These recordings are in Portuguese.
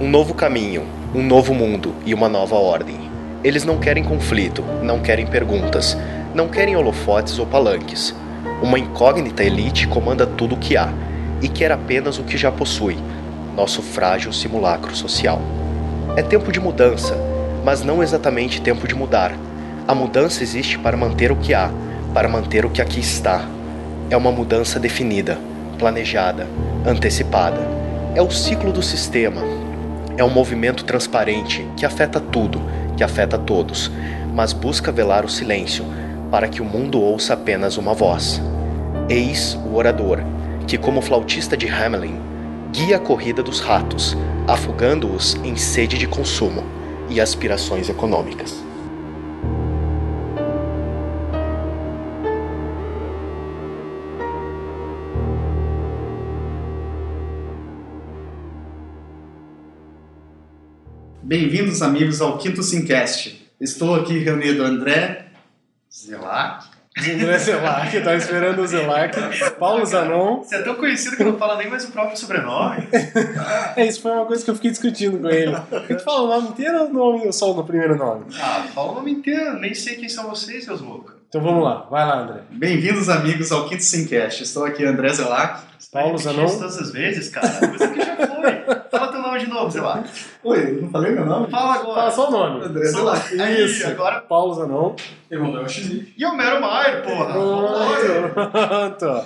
Um novo caminho, um novo mundo e uma nova ordem. Eles não querem conflito, não querem perguntas, não querem holofotes ou palanques. Uma incógnita elite comanda tudo o que há e quer apenas o que já possui, nosso frágil simulacro social. É tempo de mudança, mas não exatamente tempo de mudar. A mudança existe para manter o que há, para manter o que aqui está. É uma mudança definida, planejada, antecipada. É o ciclo do sistema. É um movimento transparente que afeta tudo, que afeta todos, mas busca velar o silêncio para que o mundo ouça apenas uma voz. Eis o orador, que, como flautista de Hamelin, guia a corrida dos ratos, afogando-os em sede de consumo e aspirações econômicas. Bem-vindos, amigos, ao Quinto Simcast. Estou aqui reunido André Zelac. André Zelac, estava esperando o Zelac. Paulo Zanon. Você é tão conhecido que não fala nem mais o próprio sobrenome. É, isso foi uma coisa que eu fiquei discutindo com ele. Tu fala o nome inteiro ou nome, só no primeiro nome? Ah, fala o nome inteiro, nem sei quem são vocês, seus loucos. Então vamos lá, vai lá, André. Bem-vindos, amigos, ao Quinto Simcast. Estou aqui André Zelac. Paulo Zanon. todas as vezes, cara. Você que já foi. Fala de novo, sei lá. Oi, eu não falei meu nome? Fala Fala agora. só o nome. André Zelac. Aí, Isso. agora. Paulo Zanon. Emanuel Xili. E o Mero Maier, porra. Pronto.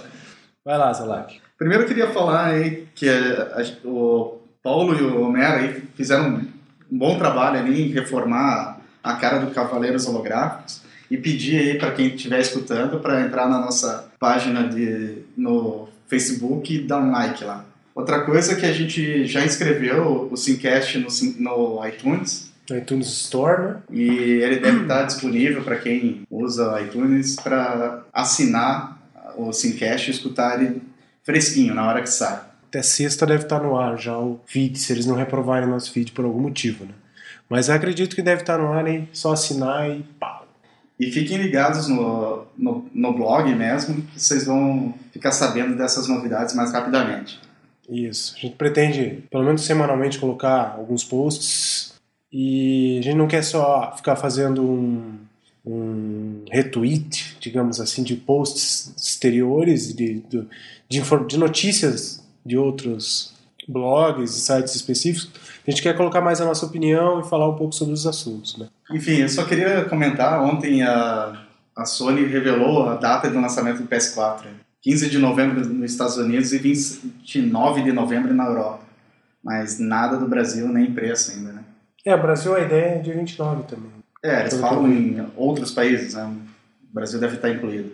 Vai lá, Zelac. Primeiro eu queria falar aí que eh, a- o Paulo e o Homero aí fizeram um bom trabalho ali em reformar a cara do Cavaleiros Holográficos e pedir aí para quem estiver escutando para entrar na nossa página de, no Facebook e dar um like lá. Outra coisa é que a gente já inscreveu o Simcast no, no iTunes No iTunes Store, né? e ele deve estar disponível para quem usa iTunes para assinar o Simcast e escutar ele fresquinho na hora que sai. Até sexta deve estar no ar já o feed, se eles não reprovarem nosso feed por algum motivo, né? Mas acredito que deve estar no ar e só assinar e pau. E fiquem ligados no, no, no blog mesmo, que vocês vão ficar sabendo dessas novidades mais rapidamente. Isso. A gente pretende, pelo menos semanalmente, colocar alguns posts e a gente não quer só ficar fazendo um, um retweet, digamos assim, de posts exteriores, de, de, de, de notícias de outros blogs e sites específicos. A gente quer colocar mais a nossa opinião e falar um pouco sobre os assuntos, né? Enfim, eu só queria comentar, ontem a, a Sony revelou a data do lançamento do PS4. 15 de novembro nos Estados Unidos e 29 de novembro na Europa. Mas nada do Brasil, nem preço ainda, né? É, o Brasil a ideia é dia 29 também. É, eles falam eu em outros países, né? O Brasil deve estar incluído.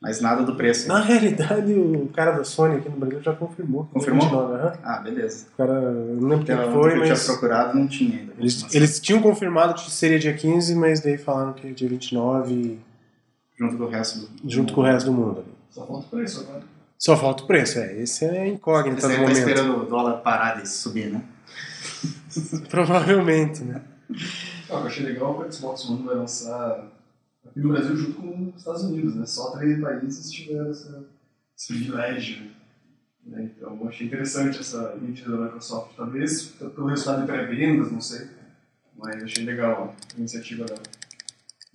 Mas nada do preço Na ainda. realidade, o cara da Sony aqui no Brasil já confirmou. Confirmou? 29, aham. Ah, beleza. O cara, eu não lembro quem a foi, que eu mas... tinha procurado não tinha ainda. Eles, eles tinham confirmado que seria dia 15, mas daí falaram que é dia 29, Junto com o resto do... junto com o resto do mundo. Só falta o preço agora. Só falta o preço, é. Esse é incógnita do devem estar momento. esperando o dólar parar de subir, né? Provavelmente, né? Ah, eu achei legal que o Xbox One vai lançar aqui no Brasil junto com os Estados Unidos, né? Só três países tiveram essa, esse privilégio. Né? Então eu achei interessante essa iniciativa da Microsoft. Talvez pelo resultado de pré-vendas, não sei. Mas achei legal a iniciativa dela.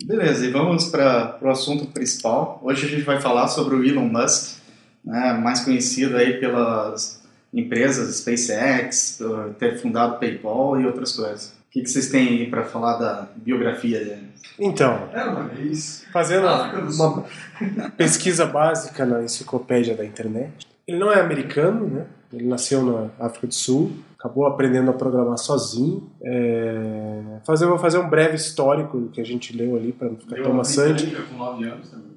Beleza, e vamos para o assunto principal. Hoje a gente vai falar sobre o Elon Musk, né, mais conhecido aí pelas empresas SpaceX, por ter fundado o PayPal e outras coisas. O que, que vocês têm aí para falar da biografia dele? Então, vez. fazendo Sul. uma pesquisa básica na enciclopédia da internet. Ele não é americano, né? Ele nasceu na África do Sul, acabou aprendendo a programar sozinho. É... Fazer, vou fazer um breve histórico que a gente leu ali para não ficar Deu tão maçante. com 9 anos também.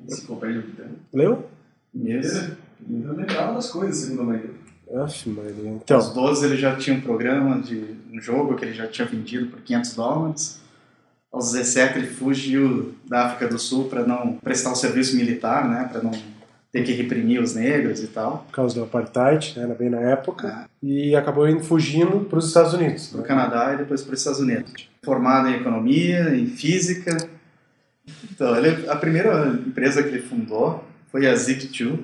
Enciclopédia britânica. Leu? Mesmo? Então lembrava das coisas, segundo a maioria. Aff, Maria. Então, Aos 12 ele já tinha um programa de um jogo que ele já tinha vendido por 500 dólares. Aos 17 ele fugiu da África do Sul para não prestar o serviço militar, né, para não ter que reprimir os negros e tal. por causa do apartheid, né, era bem na época, Ah. e acabou indo fugindo para os Estados Unidos. para o né? Canadá e depois para os Estados Unidos. Formado em economia, em física. Então, ele, a primeira empresa que ele fundou foi a Zip2,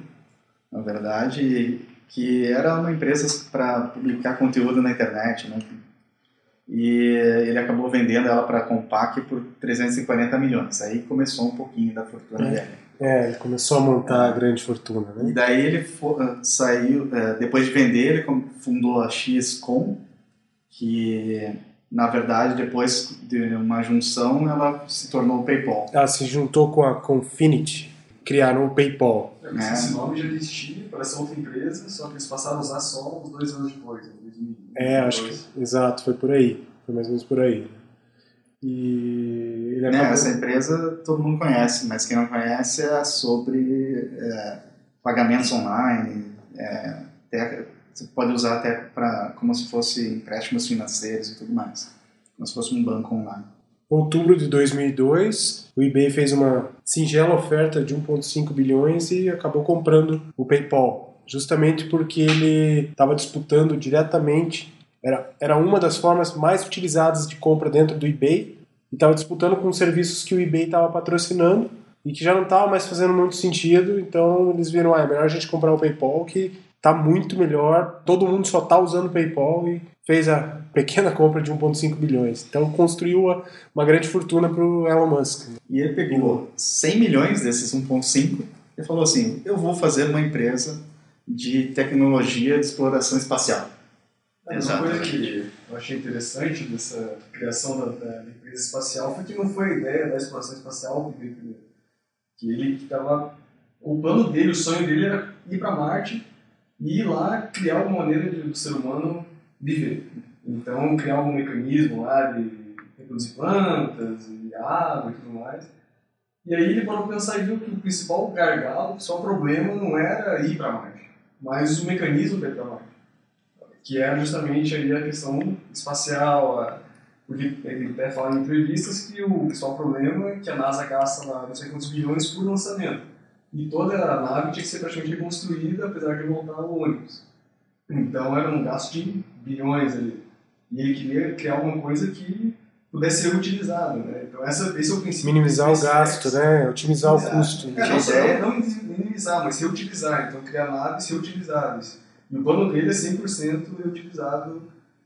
na verdade, que era uma empresa para publicar conteúdo na internet, né? E ele acabou vendendo ela para a Compaq por 340 milhões. Aí começou um pouquinho da fortuna É. dele. É, ele começou a montar a grande fortuna, E né? daí ele fo- saiu, eh, depois de vender, ele fundou a XCOM, que na verdade depois de uma junção ela se tornou o PayPal. Ela se juntou com a Confinity, criaram o PayPal. É, Esse nome já existia, parece outra empresa, só que eles passaram a usar só uns dois anos depois, em 2022. É, acho que, exato, foi por aí. Foi mais ou menos por aí. E Né, acabou... essa empresa todo mundo conhece, mas quem não conhece é sobre eh, pagamentos online. eh, até- você pode usar até para como se fosse empréstimos financeiros e tudo mais, como se fosse um banco online. outubro de 2002, o eBay fez uma singela oferta de 1,5 bilhões e acabou comprando o PayPal, justamente porque ele estava disputando diretamente, era, era uma das formas mais utilizadas de compra dentro do eBay, e estava disputando com serviços que o eBay estava patrocinando e que já não estava mais fazendo muito sentido, então eles viram, ah, é melhor a gente comprar o PayPal que está muito melhor, todo mundo só está usando o PayPal e fez a pequena compra de 1,5 bilhões. Então construiu uma grande fortuna para o Elon Musk. E ele pegou 100 milhões desses 1.5 e falou assim, eu vou fazer uma empresa de tecnologia de exploração espacial. Uma coisa que eu achei interessante dessa criação da, da empresa espacial foi que não foi a ideia da exploração espacial que veio primeiro. Que ele estava. O plano dele, o sonho dele era ir para Marte e ir lá criar alguma maneira de o ser humano viver. Então, criar algum mecanismo lá de reproduzir plantas e água e tudo mais. E aí ele parou para pensar e viu que o principal gargalo, o principal problema não era ir para Marte, mas o mecanismo para ir para Marte que é justamente aí a questão espacial, a- porque ele até fala em entrevistas que o principal problema é que a NASA gasta lá não sei quantos bilhões por lançamento. E toda a nave tinha que ser praticamente reconstruída, apesar de voltar ao ônibus. Então era um gasto de bilhões ali. E ele queria criar alguma coisa que pudesse ser utilizada, né? Então essa, esse é o princípio. Minimizar o gasto, né? Otimizar o Exato. custo. É, não, não, não minimizar, mas reutilizar. Então, criar naves reutilizáveis. E o plano dele é 100% reutilizado.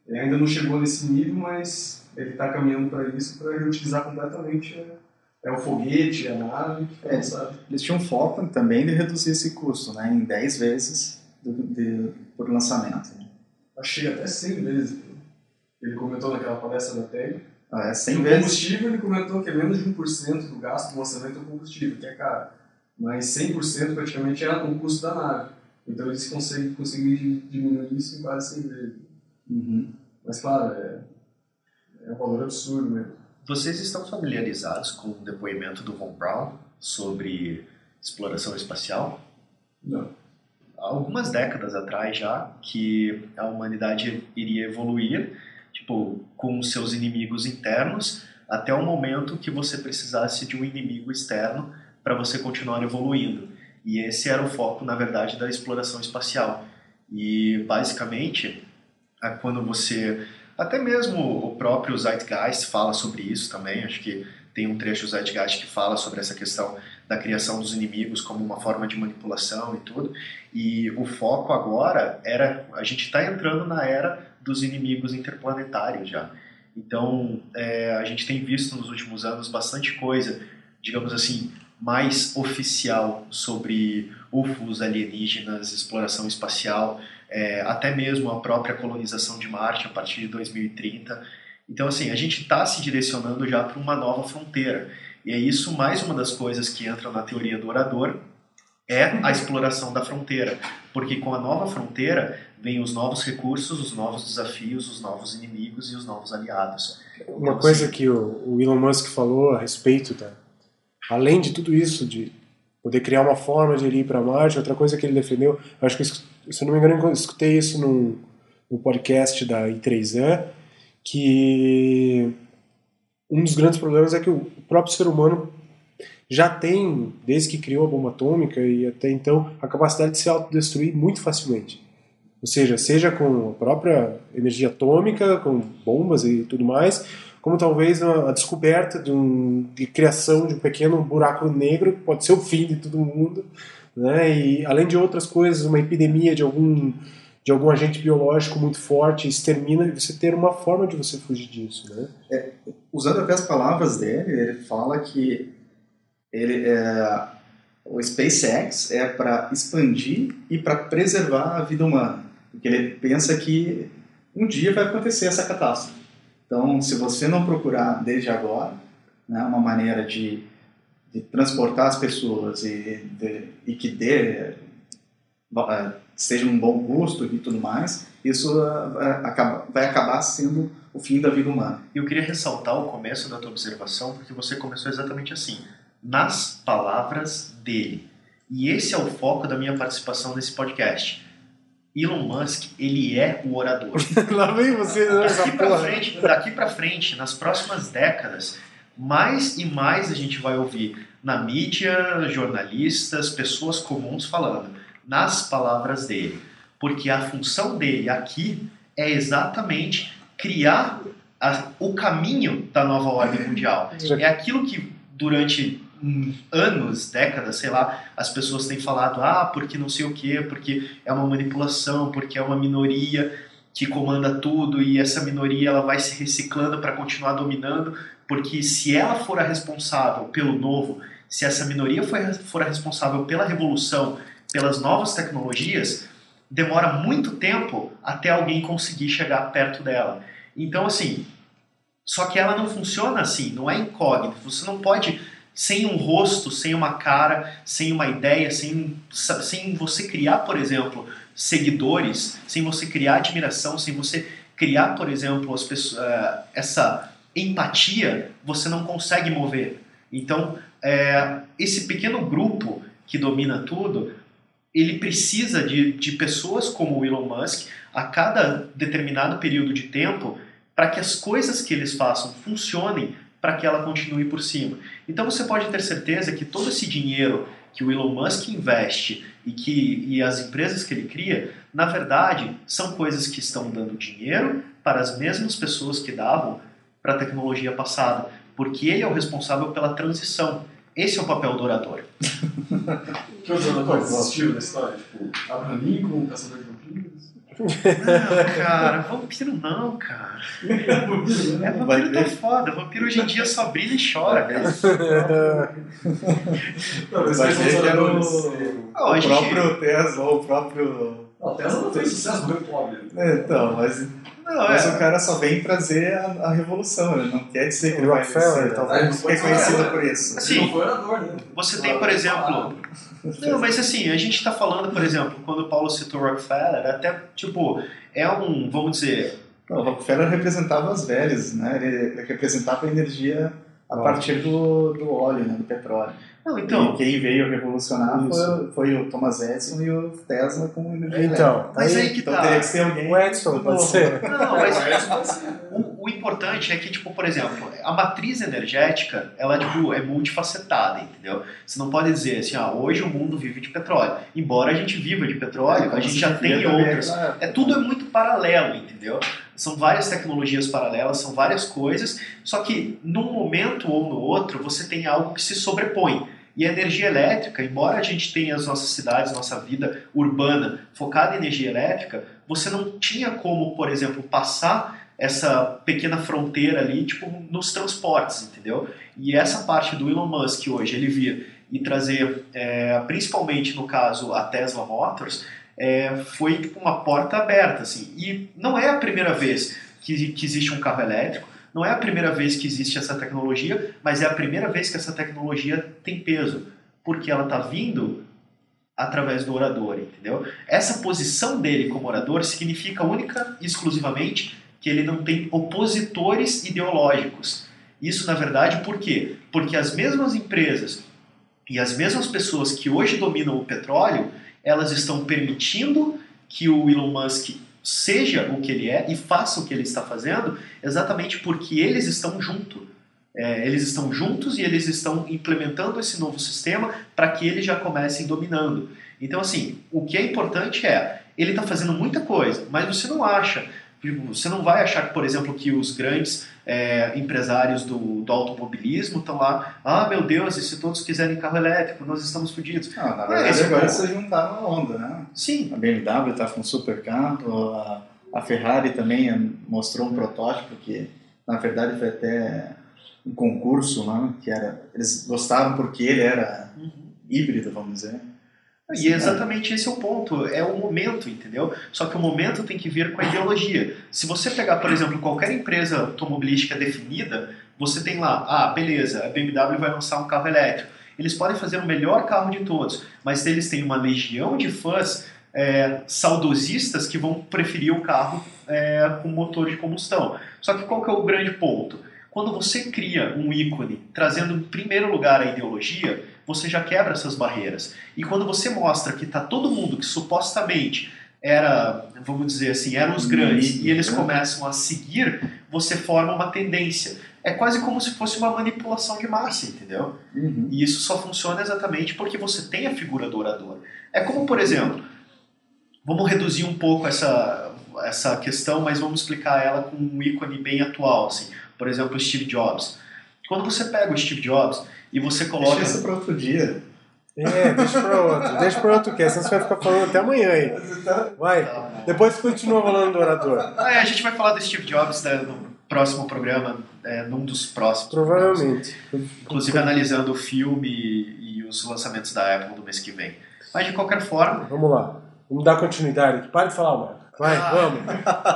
Ele ainda não chegou nesse nível, mas ele está caminhando para isso, para reutilizar completamente é, é o foguete, a nave, foi É. lançado. Eles tinham foco também de reduzir esse custo, né, em 10 vezes do, de, por lançamento. Achei até 100 vezes. Ele comentou naquela palestra da TED. Ah, é 100 E o vezes. combustível, ele comentou que é menos de 1% do gasto do lançamento é o combustível, que é caro. Mas 100% praticamente é o custo da nave. Então eles conseguem, conseguem diminuir isso em quase 100 vezes. Uhum. Mas claro, é, é um valor absurdo mesmo. Vocês estão familiarizados com o depoimento do Von Braun sobre exploração espacial? Não. Há algumas décadas atrás já que a humanidade iria evoluir, tipo, com seus inimigos internos, até o momento que você precisasse de um inimigo externo para você continuar evoluindo. E esse era o foco, na verdade, da exploração espacial. E basicamente, é quando você até mesmo o próprio Zeitgeist fala sobre isso também. Acho que tem um trecho do Zeitgeist que fala sobre essa questão da criação dos inimigos como uma forma de manipulação e tudo. E o foco agora era a gente está entrando na era dos inimigos interplanetários já. Então é, a gente tem visto nos últimos anos bastante coisa, digamos assim, mais oficial sobre UFOs, alienígenas, exploração espacial, é, até mesmo a própria colonização de Marte a partir de 2030. Então, assim, a gente está se direcionando já para uma nova fronteira. E é isso mais uma das coisas que entra na teoria do orador, é a exploração da fronteira. Porque com a nova fronteira vem os novos recursos, os novos desafios, os novos inimigos e os novos aliados. Uma Então, coisa assim, que o Elon Musk falou a respeito da. Além de tudo isso, de poder criar uma forma de ir para Marte, outra coisa que ele defendeu, eu acho que, se não me engano, eu escutei isso num, no podcast da I3E, que um dos grandes problemas é que o próprio ser humano já tem, desde que criou a bomba atômica e até então, a capacidade de se autodestruir muito facilmente. Ou seja, seja com a própria energia atômica, com bombas e tudo mais, como talvez a, descoberta de, um, de criação de um pequeno buraco negro, que pode ser o fim de todo mundo, né? E além de outras coisas, uma epidemia de algum de algum agente biológico muito forte extermina e você ter uma forma de você fugir disso, né? Usando até as palavras dele, ele fala que ele é, o SpaceX é para expandir e para preservar a vida humana, porque ele pensa que um dia vai acontecer essa catástrofe. Então, se você não procurar desde agora né, uma maneira de, de transportar as pessoas e, de, e que dê é, seja um bom custo e tudo mais, isso acaba, vai acabar sendo o fim da vida humana. Eu queria ressaltar o começo da tua observação, porque você começou exatamente assim, nas palavras dele. E esse é o foco da minha participação nesse podcast. Elon Musk, ele é o orador. Lá vem você nessa Daqui pra porra. frente, daqui para frente, nas próximas décadas, mais e mais a gente vai ouvir na mídia, jornalistas, pessoas comuns falando nas palavras dele. Porque a função dele aqui é exatamente criar a- o caminho da nova ordem mundial. É aquilo que durante anos, décadas, sei lá, as pessoas têm falado, ah, porque não sei o quê, porque é uma manipulação, porque é uma minoria que comanda tudo e essa minoria ela vai se reciclando para continuar dominando, porque se ela for a responsável pelo novo, se essa minoria for, for a responsável pela revolução, pelas novas tecnologias, demora muito tempo até alguém conseguir chegar perto dela. Então, assim, só que ela não funciona assim, não é incógnito. Você não pode, sem um rosto, sem uma cara, sem uma ideia, sem, sem você criar, por exemplo, seguidores, sem você criar admiração, sem você criar, por exemplo, as pessoas, eh, essa empatia, você não consegue mover. Então, eh, esse pequeno grupo que domina tudo, ele precisa de, de pessoas como o Elon Musk a cada determinado período de tempo para que as coisas que eles façam funcionem para que ela continue por cima. Então você pode ter certeza que todo esse dinheiro que o Elon Musk investe e que e as empresas que ele cria, na verdade, são coisas que estão dando dinheiro para as mesmas pessoas que davam para a tecnologia passada, porque ele é o responsável pela transição. Esse é o papel do orador. Que outros oradores existiram na história? Tipo, Abraham Lincoln, Caçador de Vampiros. Não, cara, vampiro não, cara. É, vampiro tá foda. Vampiro hoje em dia só brilha e chora, cara. Não, os que era o, o gente- próprio Tesla, ou o próprio... Não, Tesla não fez sucesso, pobre. É, Então, mas, Não, mas é. o cara só vem trazer a, a revolução, ele não quer dizer que O ele vai Rockefeller, ser talvez. Reconhecido Tesla. por isso. Assim, Ele não foi orador, né? Você tem, por exemplo. Não, mas assim, a gente está falando, por exemplo, quando o Paulo citou Rockefeller, até tipo, é um, vamos dizer, Não, o Rockefeller representava as velhas, né? Ele, representava a energia a Óleo. partir do, do óleo, né? do petróleo. não, então, e quem veio revolucionar Isso. foi, foi o Thomas Edison e o Tesla com energia elétrica. Então, mas aí aí, que Então tá. teria que ser alguém. o Edson, pode ser? Não, mas É, Edson pode ser. O, importante é que, tipo, por exemplo, a matriz energética, ela tipo, é multifacetada, entendeu? Você não pode dizer assim, ah, hoje o mundo vive de petróleo. Embora a gente viva de petróleo, a gente já tem outras. É tudo é muito paralelo, entendeu? São várias tecnologias paralelas, são várias coisas, só que num momento ou no outro você tem algo que se sobrepõe. E a energia elétrica, embora a gente tenha as nossas cidades, nossa vida urbana focada em energia elétrica, você não tinha como, por exemplo, passar essa pequena fronteira ali, tipo, nos transportes, entendeu? E essa parte do Elon Musk hoje, ele vir e trazer, é, principalmente no caso a Tesla Motors, é, foi tipo uma porta aberta, assim. E não é a primeira vez que, que existe um carro elétrico, não é a primeira vez que existe essa tecnologia, mas é a primeira vez que essa tecnologia tem peso, porque ela está vindo através do orador, entendeu? Essa posição dele como orador significa única e exclusivamente que ele não tem opositores ideológicos. Isso, na verdade, por quê? Porque as mesmas empresas e as mesmas pessoas que hoje dominam o petróleo, elas estão permitindo que o Elon Musk seja o que ele é e faça o que ele está fazendo, exatamente porque eles estão junto. É, eles estão juntos e eles estão implementando esse novo sistema para que eles já comecem dominando. Então, assim, o que é importante é, ele está fazendo muita coisa, mas você não acha Você não vai achar, por exemplo, que os grandes é, empresários do, do automobilismo estão lá, ah, meu Deus, e se todos quiserem carro elétrico, nós estamos fodidos. Ah, na É, verdade, esse agora ponto. você juntar na onda, né? Sim, A BMW está com um super carro, a, a Ferrari também eh, mostrou um protótipo que, na verdade, foi até um concurso, né? Que era, eles gostavam porque ele era híbrido, vamos dizer. E exatamente esse é o ponto, é o momento, entendeu? Só que o momento tem que vir com a ideologia. Se você pegar, por exemplo, qualquer empresa automobilística definida, você tem lá, ah, beleza, a BMW vai lançar um carro elétrico. Eles podem fazer o melhor carro de todos, mas eles têm uma legião de fãs é, saudosistas que vão preferir o carro é, com motor de combustão. Só que qual que é o grande ponto? Quando você cria um ícone trazendo em primeiro lugar a ideologia, você já quebra essas barreiras. E quando você mostra que está todo mundo que supostamente era, vamos dizer assim, eram os grandes e eles né? começam a seguir, você forma uma tendência. É quase como se fosse uma manipulação de massa, entendeu? Uhum. E isso só funciona exatamente porque você tem a figura do orador. É como, por exemplo, vamos reduzir um pouco essa, essa questão, mas vamos explicar ela com um ícone bem atual, assim. Por exemplo, Steve Jobs. Quando você pega o Steve Jobs e você coloca... Deixa isso para outro dia. É, deixa pra outro, deixa pra outro que senão você vai ficar falando até amanhã aí. Vai, depois continua falando do orador. Ah, é, a gente vai falar do Steve Jobs né, no próximo programa, é, num dos próximos. Provavelmente. Inclusive analisando o filme e os lançamentos da Apple do mês que vem. Mas de qualquer forma, Vamos lá. Vamos dar continuidade aqui. Para de falar, Marco. Vai, vamos.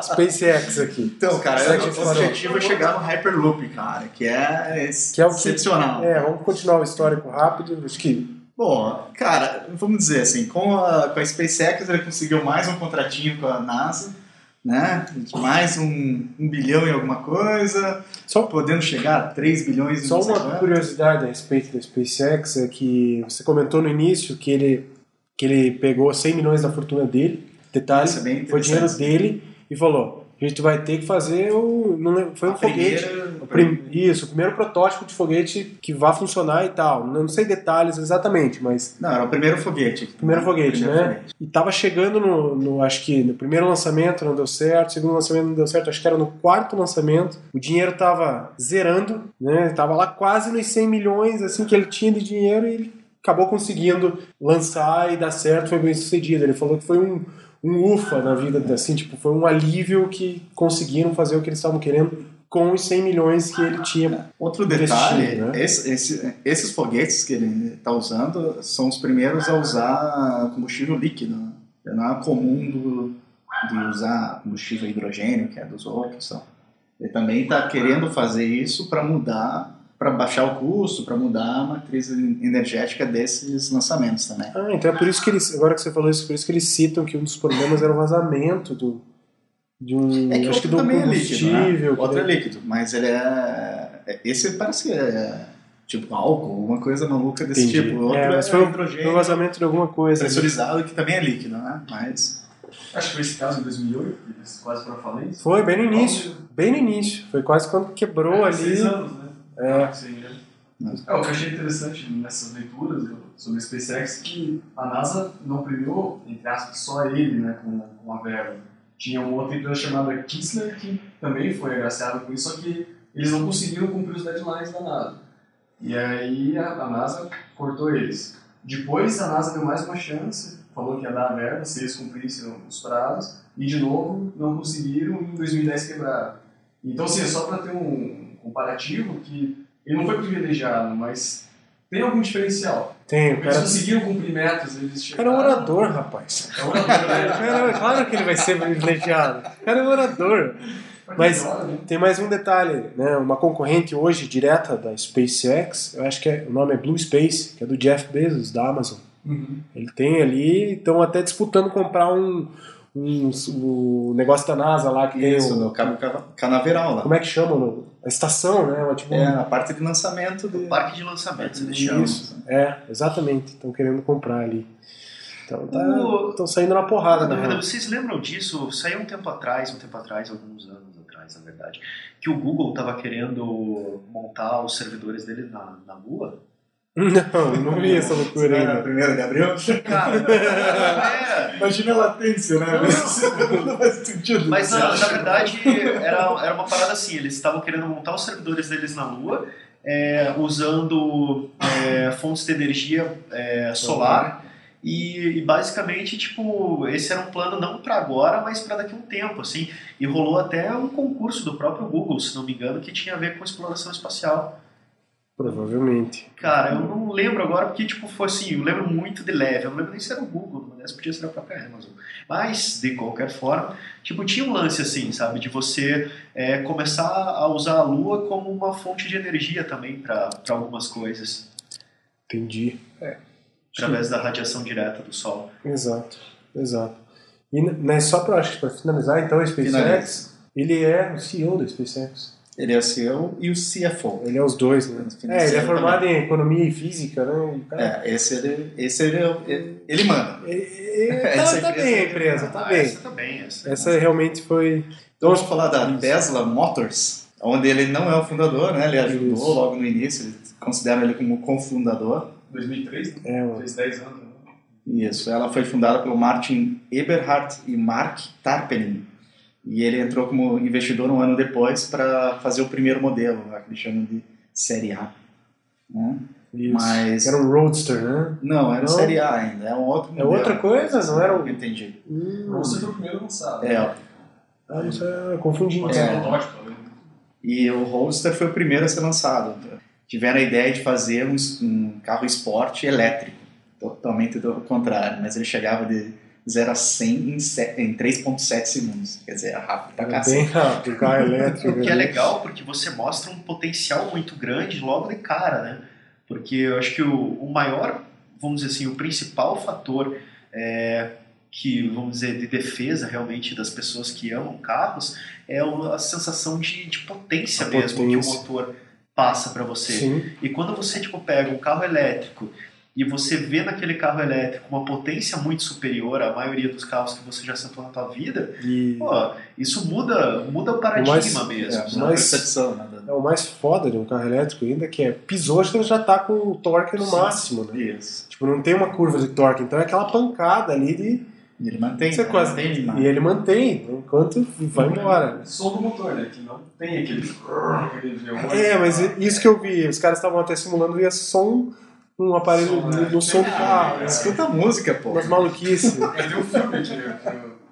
SpaceX aqui. Então, cara, o objetivo é chegar no Hyperloop, cara, que é Que é o que- excepcional. É, vamos continuar o histórico rápido. Acho que Bom, cara, vamos dizer assim, com a, com a SpaceX ele conseguiu mais um contratinho com a NASA, né? Mais um, um bilhão em alguma coisa, só, podendo chegar a 3 bilhões em só uma quanto. curiosidade a respeito da SpaceX é que você comentou no início que ele, que ele pegou 100 milhões da fortuna dele. Detalhe, é foi dinheiro dele e falou: a gente vai ter que fazer o. Não foi um A foguete. primeira- O prim- isso, o primeiro protótipo de foguete que vai funcionar e tal. Não sei detalhes exatamente, mas Não, era o primeiro foguete. Primeiro foguete, Primeiro né? foguete. E tava chegando no, no- acho que no primeiro lançamento não deu certo, segundo lançamento não deu certo, acho que era no quarto lançamento. O dinheiro tava zerando, né? Tava lá quase nos 100 milhões assim que ele tinha de dinheiro e ele acabou conseguindo lançar e dar certo, foi bem sucedido. Ele falou que foi um, um ufa na vida, assim, tipo, foi um alívio que conseguiram fazer o que eles estavam querendo com os 100 milhões que ele tinha. Outro detalhe, né? esse- esse- esses foguetes que ele está usando são os primeiros a usar combustível líquido. né? Não é comum do- de usar combustível hidrogênio, que é dos outros. Então. Ele também está querendo fazer isso para mudar, para baixar o custo, para mudar a matriz energética desses lançamentos também. Ah, então é por isso que eles, agora que você falou isso, por isso que eles citam que um dos problemas era o vazamento do de um, É que acho outro que do também é líquido, combustível. né? Outro é líquido, mas ele é... é- Esse parece que é tipo álcool, uma coisa maluca desse Entendi. tipo. Outro É, é, mas foi um- hidrogênio. Foi um vazamento de alguma coisa. pressurizado que também é líquido, né? Mas Acho que foi esse caso em 2008, que eles quase foram falência. Foi bem no início, bem no início. Foi quase quando quebrou É, ali. Seis anos, né? É. Ah, sim, né? É, o que eu achei interessante nessas leituras do- sobre a SpaceX é que a NASA não premiou, entre aspas, só ele né, com, com a verba. Tinha uma outra empresa chamada Kistler que também foi agraciada com isso, só que eles não conseguiram cumprir os deadlines da NASA. E aí a, a NASA cortou eles. Depois a NASA deu mais uma chance, falou que ia dar a verba se eles cumprissem os prazos, e de novo não conseguiram e em 2010 quebraram. Então, assim, é só para ter um comparativo que ele não foi privilegiado, mas tem algum diferencial. Tem, o Eles cara. conseguiram cumprir metas, eles O cara é um chegaram... orador, rapaz. É orador, né? Claro que ele vai ser privilegiado. O cara é um orador. Mas- Mas... Né? Tem mais um detalhe, né? Uma concorrente hoje direta da SpaceX, eu acho que é- o nome é Blue Space, que é do Jeff Bezos, da Amazon. Uhum. Ele tem ali, estão até disputando comprar um, um, o negócio da NASA lá que tem isso, o, no Cabo Cava- Canaveral lá. como é que chama? no- A estação, né? Uma, tipo, É a parte de lançamento do. parque de lançamentos eles Isso. É, exatamente. Estão querendo comprar ali. Então estão saindo na porrada, na real. vocês lembram disso? Saiu um tempo atrás, um tempo atrás, alguns anos atrás, na verdade, que o Google estava querendo montar os servidores dele na, na Lua. Não, não vi essa loucura Era ainda. 1 de abril? Cara, é, Imagina a latência, né? Não faz sentido. Mas na, na verdade era, era uma parada assim, eles estavam querendo montar os servidores deles na Lua, é, usando é, fontes de energia é, solar. E, e basicamente, tipo, esse era um plano não para agora, mas para daqui a um tempo, assim. E rolou até um concurso do próprio Google, se não me engano, que tinha a ver com exploração espacial. Provavelmente. Cara, eu não lembro agora porque, tipo, foi assim, eu lembro muito de leve, eu não lembro nem se era o Google, mas podia ser a própria Amazon. Mas, de qualquer forma, tipo, tinha um lance assim, sabe, de você é, começar a usar a Lua como uma fonte de energia também para algumas coisas, Entendi. através da radiação direta do Sol. Exato, exato. E né, só para finalizar, então, a SpaceX, Finaliza. ele é o CEO da SpaceX. Ele é o CEO e o CFO. Ele é os dois, né? É, ele é formado também. em economia e física, né? E, cara, É, esse ele, esse ele, ele, ele manda. e- e- Essa tá, tá empresa- bem a empresa, tá ah, bem. essa tá bem, essa. Essa realmente foi. Então vamos falar da Tesla Motors, onde ele não é o fundador, né? Ele ajudou Isso. logo no início, eles consideram ele como cofundador. 2003, né? É, Fez 10 anos. né? Isso, ela foi fundada pelo Martin Eberhard e Mark Tarpening. E ele entrou como investidor um ano depois para fazer o primeiro modelo, lá, que eles chamam de Série A. né? isso. Mas. Era um Roadster, né? Não, era Não? o Série A ainda, é um outro É modelo. outra coisa? Não era um- Entendi. Hum, Você foi o primeiro lançado. É, ah, confundi. Pode ser É. protótipo também. E o Roadster foi o primeiro a ser lançado. Tiveram a ideia de fazer um, um carro esporte elétrico, totalmente do contrário, mas ele chegava de 0 a 100 em, em 3,7 segundos. Quer dizer, era rápido pra Era cacete. bem rápido, carro elétrico. O que é legal porque você mostra um potencial muito grande logo de cara, né? Porque eu acho que o, o maior, vamos dizer assim, o principal fator é, que, vamos dizer, de defesa realmente das pessoas que amam carros é a sensação de, de potência A mesmo potência. que o motor passa para você. Sim, E quando você tipo pega um carro elétrico e você vê naquele carro elétrico uma potência muito superior à maioria dos carros que você já sentou na tua vida, e pô, isso muda, muda o paradigma mais- mesmo. É, sabe? uma Mas- percepção, né? é o mais foda de um carro elétrico ainda, que é pisou, acho que ele já tá com o torque no Sim. máximo, né? Isso. Tipo, não tem uma curva de torque, então é aquela pancada ali de. E ele mantém. Você né? quase- mantém E demais. ele mantém, enquanto vai embora. Som do motor, né? Que não tem aquele. aquele V8. É, mas isso que eu vi, os caras estavam até simulando via som, um aparelho Som, né? no, no som do carro, é. Escuta a música, pô. umas maluquices. Mas tem um filme que,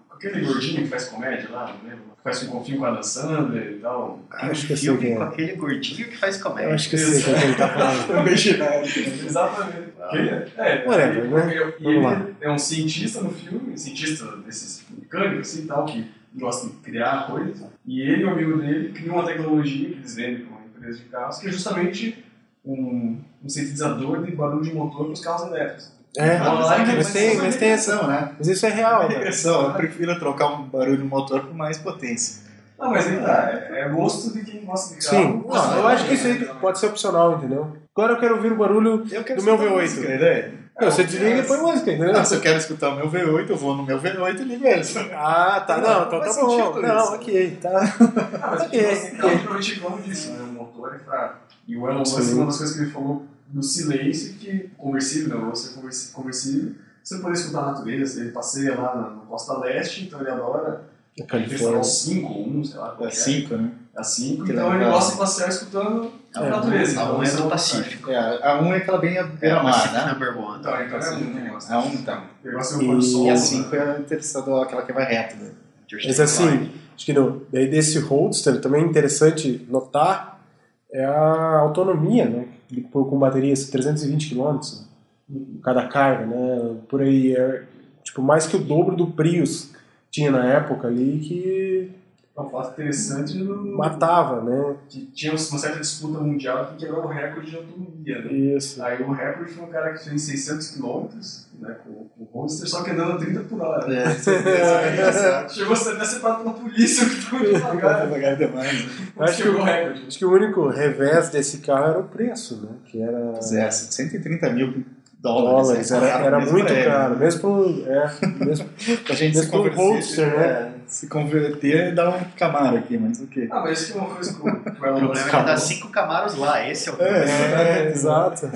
com aquele gordinho que faz comédia lá, não lembro? Que faz um confio com a Sandler e tal. Acho que sei filme quem com é. aquele gordinho que faz comédia. Eu acho que eu sei quem ele tá falando. Também genérico. Exatamente. Quem é? É, Whatever, e- né? Vamos lá. ele é um cientista no filme, cientista desses mecânicos assim, e tal, que gosta de criar coisas. E ele e o amigo dele criam uma tecnologia que eles vendem para uma empresa de carros, que é justamente um, um sintetizador de barulho de motor para os carros elétricos. É, Ah, mas mas tem, mas tem essa. né? Mas isso é real, né? Regressão, eu prefiro trocar um barulho no motor por mais potência. Não, mas aí tá, é, é gosto de quem gosta de carro. Sim, não, eu acho que isso aí pode ser opcional, entendeu? Agora eu quero ouvir o barulho Eu do meu escutar V8. música, né? Não, você desliga e põe música, entendeu? Não, se eu quero escutar o meu V8, eu vou no meu V8 e ligo ele. Ah, tá, não, então tá bom. Não, isso. ok, tá. Ah, mas Ok, tipo, ok. carro geralmente reclama disso, né? O motor é fraco. E o Elon Musk, uma das coisas que ele falou do silêncio, que conversível, não, você conversi- conversível, você pode escutar a natureza, ele passeia lá na costa leste, então ele adora. Tem Califórnia. 5 ou 1, sei lá É 5, né? É 5, Que então ele gosta de passear escutando a É, natureza. A então um é do um- Pacífico. É, a 1 é aquela bem É, beira-mar, né? Number One. Então, então é É um um, a 1 então. Ele gosta de um do E sol. E a né? 5 é interessante, aquela que vai reto. Né? Mas assim, acho que no, daí desse Roadster também é interessante notar é a autonomia, né? Com baterias 320 km cada carga, né? Por aí é tipo mais que o dobro do Prius tinha na época ali que É um fato interessante no, matava, né? que tinha uma certa disputa mundial que quebrava o recorde de autonomia. Né? Isso. Aí o recorde foi um cara que fez 600 km né, com, com o Roadster, só que andando a 30 por hora. É, é engraçado. Chegou a ser separado pela polícia que estava devagar. Devagar demais. né? Acho que, o, o recorde. acho que o único revés desse carro era o preço, né? Que era Pois é, 130 mil dólares. dólares, era, Caro era muito ele. caro, mesmo pro, é, mesmo A gente Mesmo se pro conversou. Roadster, né? Se converter, dá um Camaro aqui, mas o quê? Ah, mas isso que é uma coisa que o problema é que dá cinco Camaros lá, esse é o É. problema. É, exato.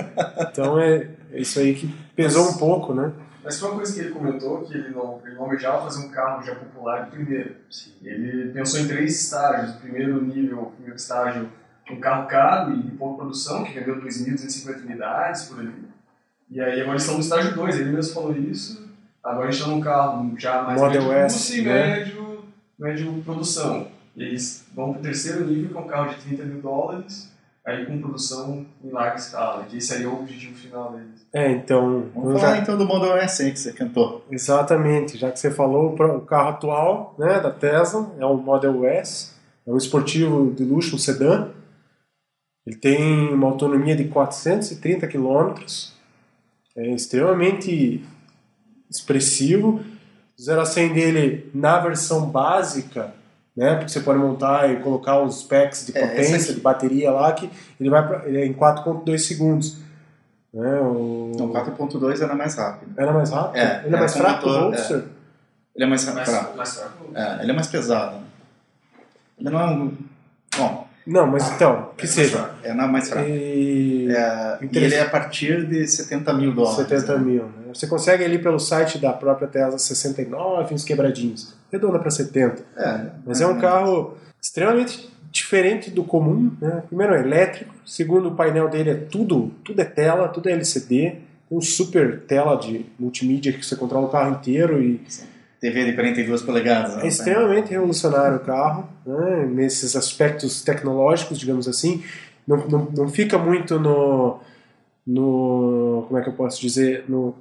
Então é isso aí que pesou um pouco, né? Mas foi uma coisa que ele comentou, que ele não, ele não almejava fazer um carro já popular de primeiro. Ele pensou em três estágios. O primeiro nível, o primeiro estágio, um carro caro e de pouca produção, que vendeu 2.250 unidades por ali. E aí agora eles estão no estágio 2, ele mesmo falou isso. Agora a gente está num carro já mais Model médio S, e né? médio, médio produção. E eles vão para o terceiro nível, que é um carro de 30 mil dólares, aí com produção em larga escala, que esse aí é o objetivo final deles. É, então. Vamos falar já- então do Model S aí que você cantou. Exatamente, já que você falou, o carro atual né, da Tesla é o Model S, é um esportivo de luxo, um sedã. Ele tem uma autonomia de 430 km, é extremamente expressivo. 0 a 100 dele na versão básica, né, porque você pode montar e colocar os specs de É, potência, aqui. de bateria lá, que ele vai pra, ele é em 4.2 segundos. Né, o... Então 4.2 era mais rápido. Era mais rápido? É, ele é é, mais fraco o Roadster? Ele é mais Mais, fraco. mais fraco. É, ele é mais pesado. Ele não é um. Bom, Não, mas então, que seja. é não é mais fraco. E... É, ele é a partir de 70 mil dólares. 70 né? mil. Né? Você consegue ali pelo site da própria Tesla 69, uns quebradinhos. Redonda para 70. É, Mas é um carro extremamente diferente do comum. Né? Primeiro é elétrico, segundo o painel dele é tudo, tudo é tela, tudo é LCD. Um super tela de multimídia que você controla o carro inteiro e TV de 42 polegadas. né? É extremamente revolucionário o carro, né, nesses aspectos tecnológicos, digamos assim. Não, não, não fica muito no, no. Como é que eu posso dizer? No,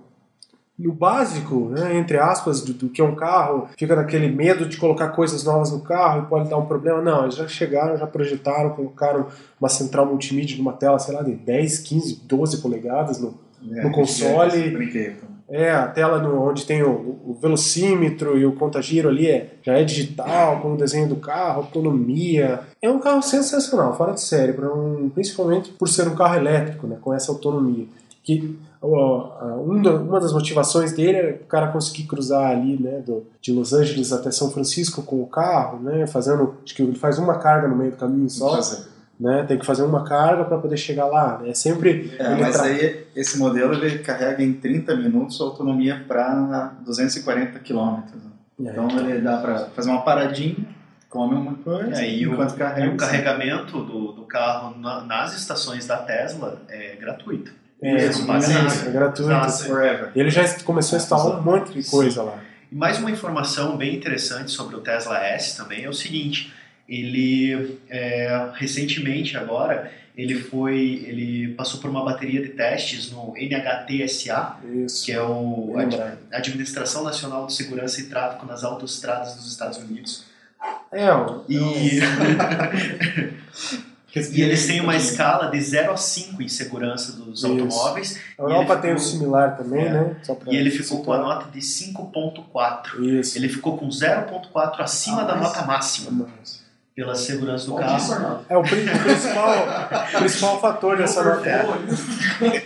no básico, né, entre aspas, do, do que é um carro. Fica naquele medo de colocar coisas novas no carro e pode dar um problema. Não, eles já chegaram, já projetaram, colocaram uma central multimídia numa tela, sei lá, de 10, 15, 12 polegadas no, É, no console. Brinquedo. É, a tela no, onde tem o, o velocímetro e o contagiro ali é, já é digital, com o desenho do carro, autonomia. É um carro sensacional, fora de série, um, principalmente por ser um carro elétrico, né, com essa autonomia. Que um uma das motivações dele é o cara conseguir cruzar ali, né, do, de Los Angeles até São Francisco com o carro, né, fazendo, acho que ele faz uma carga no meio do caminho só, né, tem que fazer uma carga para poder chegar lá. né, É sempre É, mas tra- aí esse modelo ele carrega em 30 minutos a autonomia para 240 quilômetros. É, Então ele dá para fazer uma paradinha, come uma coisa, É, e, o, carrega. e o carregamento do, do carro na- nas estações da Tesla é gratuito. é, Isso, é, é é gratuito. Exato, forever. Ele já começou a instalar um monte de coisa lá. E mais uma informação bem interessante sobre o Tesla S também é o seguinte: ele é, recentemente agora ele foi ele passou por uma bateria de testes no NHTSA, Isso. que é o lembrado. Administração Nacional de Segurança e Tráfego nas Autoestradas dos Estados Unidos. É, E, e eles têm uma escala de 0 a 5 em segurança dos Isso. automóveis a Europa ele tem um ficou- similar também, É. né? E ele ficou com a nota de 5.4. Isso. Ele ficou com 0.4 acima Ah, da nota máxima pela segurança do carro. É o, pri- o principal, principal fator dessa nota.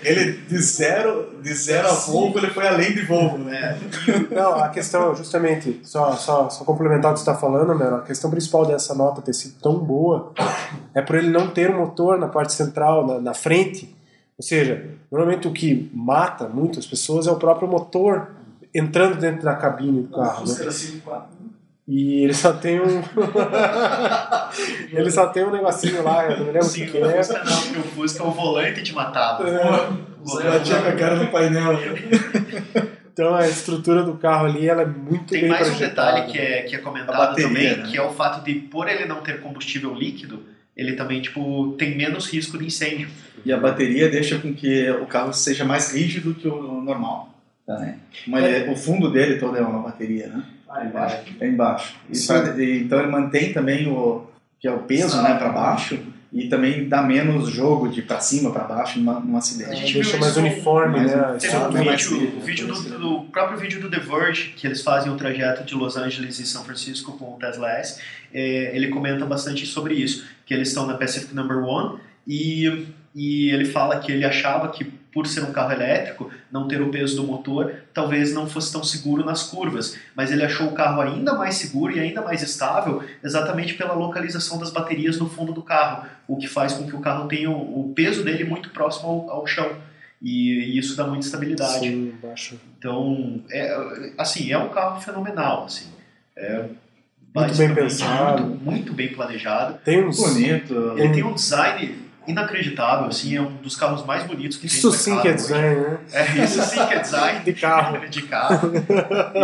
Ele de zero, de zero a Volvo, ele foi além de Volvo, né? Não, a questão, justamente, só, só, só complementar o que você está falando, Mero, a questão principal dessa nota ter sido tão boa é por ele não ter um motor na parte central, na, na frente. Ou seja, normalmente o que mata muitas pessoas é o próprio motor entrando dentro da cabine do carro. Né? Fusca era 5.4. E ele só tem um. ele só tem um negocinho lá, eu não lembro o que, Sim, que o é. Fusca não, porque o Fusca o volante te matava. Batia com a cara no painel. Então a estrutura do carro ali ela é muito Tem bem mais um detalhe que é, que é comentado bateria, também, né? que é o fato de, por ele não ter combustível líquido, ele também tipo, tem menos risco de incêndio. E a bateria deixa com que o carro seja mais rígido que o normal. Também. Mas ele- o fundo dele todo é uma bateria, né? Ah, embaixo. É embaixo. Pra- e- então ele mantém também o que é o peso, né, para baixo e também dá menos jogo de para cima, para baixo numa, num A acidente. gente deixa viu mais isso uniforme, mais- né? a Teve um vídeo, vídeo isso. do, do próprio vídeo do The Verge, que eles fazem o trajeto de Los Angeles e São Francisco com o Tesla S, é, ele comenta bastante sobre isso, que eles estão na Pacific Number One e, e ele fala que ele achava que por ser um carro elétrico, não ter o peso do motor, talvez não fosse tão seguro nas curvas. Mas ele achou o carro ainda mais seguro e ainda mais estável, exatamente pela localização das baterias no fundo do carro, o que faz com que o carro tenha o peso dele muito próximo ao, ao chão. E, e, isso dá muita estabilidade. Sim, baixo. Então, é, assim, é um carro fenomenal. Assim. É, muito bem pensado. Muito, muito, bem planejado. Tem uns... Bonito. Ele tem um design inacreditável, assim, é um dos carros mais bonitos que isso tem Isso sim que é design, né? É, isso sim que é design. de carro. de carro.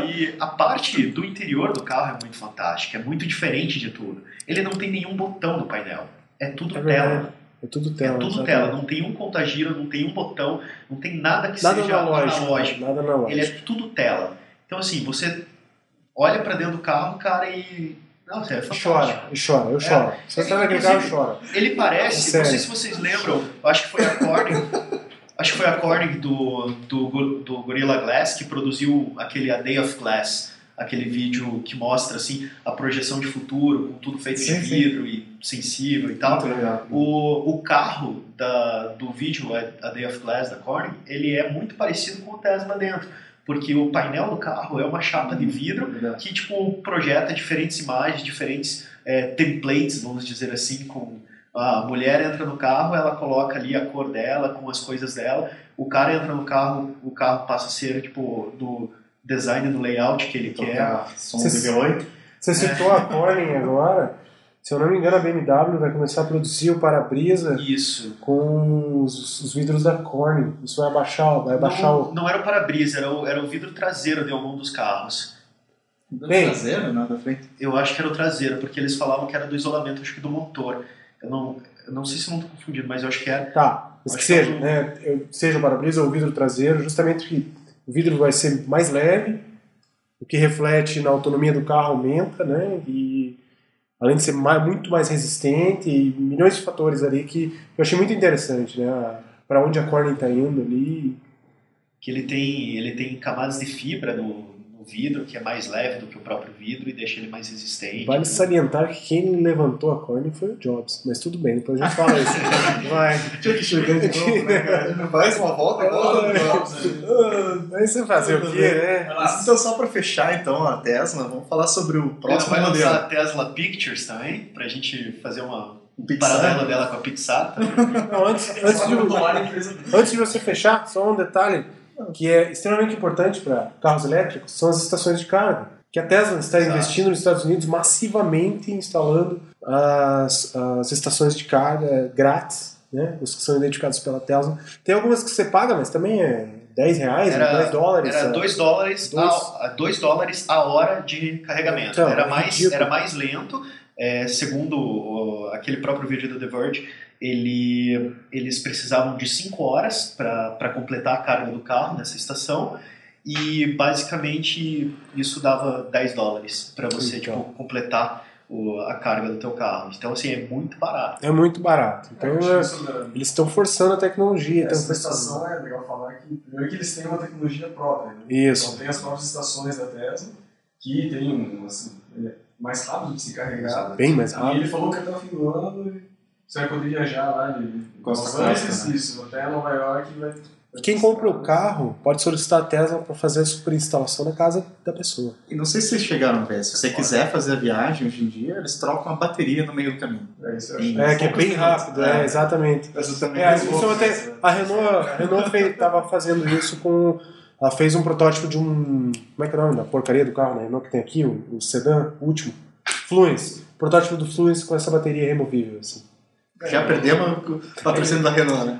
E a parte do interior do carro é muito fantástica, é muito diferente de tudo. Ele não tem nenhum botão no painel, é tudo é tela. É tudo tela. É tudo tela, não tem um contagiro, não tem um botão, não tem nada que nada seja analógico, analógico. Nada analógico. Ele é tudo tela. Então, assim, você olha para dentro do carro, cara, e nossa, é chora, e chora, eu choro. É. Você está naquele carro, chora. Ele parece, não sei se vocês lembram, acho que foi a Corning, acho que foi a Corning do, do, do Gorilla Glass que produziu aquele A Day of Glass, aquele vídeo que mostra assim a projeção de futuro, com tudo feito Sim, de vidro e sensível e tal. O, o carro da, do vídeo A Day of Glass da Corning, ele é muito parecido com o Tesla dentro porque o painel do carro é uma chapa de vidro que tipo projeta diferentes imagens, diferentes é, templates, vamos dizer assim, com a mulher entra no carro, ela coloca ali a cor dela, com as coisas dela. O cara entra no carro, o carro passa a ser tipo do design do layout que ele quer. Som de V8. Você citou a Corning agora. Se eu não me engano, a BMW vai começar a produzir o para-brisa com os, os, vidros da Corning. Isso vai abaixar, vai abaixar não, o... não era o para-brisa, era o, era o vidro traseiro de algum dos carros. Bem, traseiro, não da frente? Eu acho que era o traseiro, porque eles falavam que era do isolamento, acho que do motor. Eu não, eu não sei se não estou confundido, mas eu acho que era. Tá, mas que seja, que né? Seja o para-brisa ou o vidro traseiro, justamente que o vidro vai ser mais leve, o que reflete na autonomia do carro aumenta, né? E além de ser mais, muito mais resistente e milhões de fatores ali que eu achei muito interessante, né? Para onde a Corning está indo ali. Que ele tem, ele tem camadas de fibra no, vidro que é mais leve do que o próprio vidro e deixa ele mais resistente. Vale salientar que quem levantou a Corning foi o Jobs, mas tudo bem, depois a gente fala isso. Vai. Tinha que chegar de novo, né, cara? Faz uma volta e volta no Jobs. Né? Aí você fazer o quê, né? Então, só para fechar, então, a Tesla, vamos falar sobre o próximo Ela vai modelo. lançar a Tesla Pictures também, pra gente fazer uma paralelo dela com a Pixar. Não, antes, antes, de, antes de você fechar, só um detalhe que é extremamente importante para carros elétricos são as estações de carga. Que a Tesla está Exato. investindo nos Estados Unidos massivamente instalando as, as estações de carga grátis, né? Os que são identificados pela Tesla. Tem algumas que você paga, mas também é 10 reais, era, 10 dólares. Era 2 dólares, dois... A, 2 dólares a hora de carregamento. Então, era, é mais, era mais lento, é, segundo o, aquele próprio vídeo do The Verge, ele, eles precisavam de 5 horas para completar a carga do carro nessa estação e basicamente isso dava 10 dólares para você Então. tipo, completar o, a carga do teu carro. Então assim, é muito barato. É muito barato. Então É, é, eles estão forçando a tecnologia. Essa estação é legal falar que primeiro que eles têm uma tecnologia própria. Né? Isso. Então tem as próprias estações da Tesla que tem um assim, é mais rápido de se carregar. Bem mais E rápido. ele falou que até o fim do ano você vai poder viajar lá de Costa a Angeles, costa, né? isso, até Nova York vai. vai Quem compra o carro pode solicitar a Tesla para fazer a superinstalação na casa da pessoa. E não sei se vocês chegaram a ver, se você quiser fazer a viagem hoje em dia, eles trocam a bateria no meio do caminho. É, isso eu Sim. acho. É, que é bem rápido, é, É. exatamente. É, isso até, a Renault, a Renault estava fazendo isso com. Ela fez um protótipo de um. Como é que é o nome da porcaria do carro, né? Renault que tem aqui, o, o sedã, o último. Fluence. Protótipo do Fluence com essa bateria removível. Assim. Já perdemos o patrocínio da Renault, né?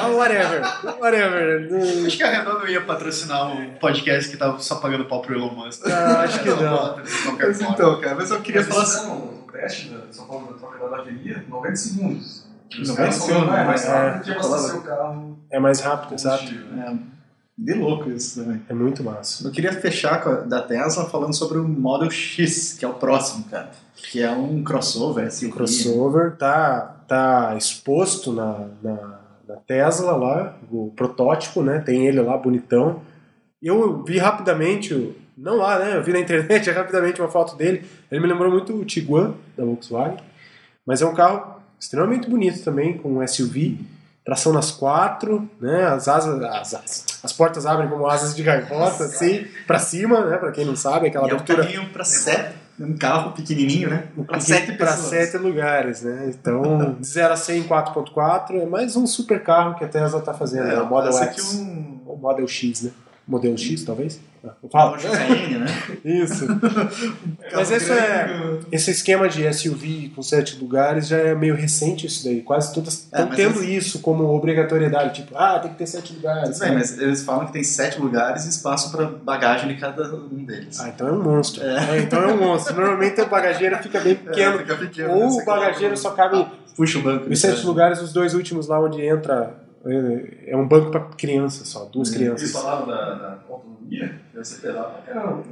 Ah, whatever. Whatever. Acho que a Renault não ia patrocinar um podcast que tava só pagando pau pro Elon Musk. Ah, acho que não. bota de qualquer Mas forma. então, cara, mas eu queria Mas falar assim. fizeram o teste da São Paulo da troca da bateria 90 segundos. Os 90 caras segundos, "Ah, é mais né? rápido que É, abastecer o carro É mais rápido, exato. né? É, de louco isso também. É muito massa. Eu queria fechar a, da Tesla falando sobre o Model X, que é o próximo, cara. Que é um crossover, SUV. O crossover tá, tá exposto na, na, na Tesla lá, o protótipo, né? Tem ele lá bonitão. Eu vi rapidamente, não lá, né? Eu vi na internet rapidamente uma foto dele. Ele me lembrou muito o Tiguan da Volkswagen, mas é um carro extremamente bonito também, com um SUV. Tração nas quatro, né? As asas, as, as, as portas abrem como asas de gaivota, assim, para cima, né? Para quem não sabe, aquela E é um abertura carrinho para sete, um carro pequenininho, né? Para para sete pessoas. sete lugares, né? Então, de 0 a 100 em 4.4 é mais um super carro que a Tesla tá fazendo, É, né? o Model X, um o Model X, né? Modelo X, talvez? Ah, Fala. Porsche Cayenne, né? Isso. Mas isso é. Esse esquema de SUV com sete lugares já é meio recente isso daí. Quase todas estão É, tendo esse- isso como obrigatoriedade. Tipo, ah, tem que ter sete lugares. Bem, mas eles falam que tem sete lugares e espaço para bagagem de cada um deles. Ah, então é um monstro. É, então é um monstro. Normalmente a bagageira fica bem. É, fica pequeno, ou você o bagageiro só cabe. Puxa o banco. Os sete lugares, os dois últimos lá onde entra. É- É um banco para criança só, duas Eles crianças. falaram da, da autonomia, deve ser pesado pra caramba.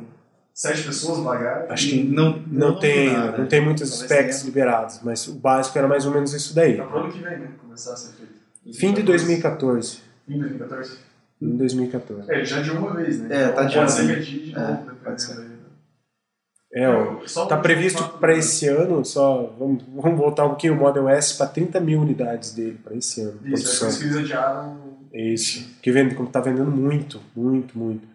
Sete pessoas bagagem. Acho que Não, não, tem, nada. não tem muitos Talvez specs tenha. liberados, mas o básico era mais ou menos isso daí. Tá pro ano que vem, né? Começar a ser feito. Fim de 2014. Fim de 2014? Em 2014. É, já de uma vez, né? É, tá Então, de Pode uma ser que vez. adie de É, novo, pode aí. É, ó, Só tá previsto para né? esse ano, só vamos, vamos voltar um pouquinho o Model S para 30 mil unidades dele para esse ano. Isso, é produção. eles adiaram. Isso. Que vende, como tá vendendo muito, muito, muito.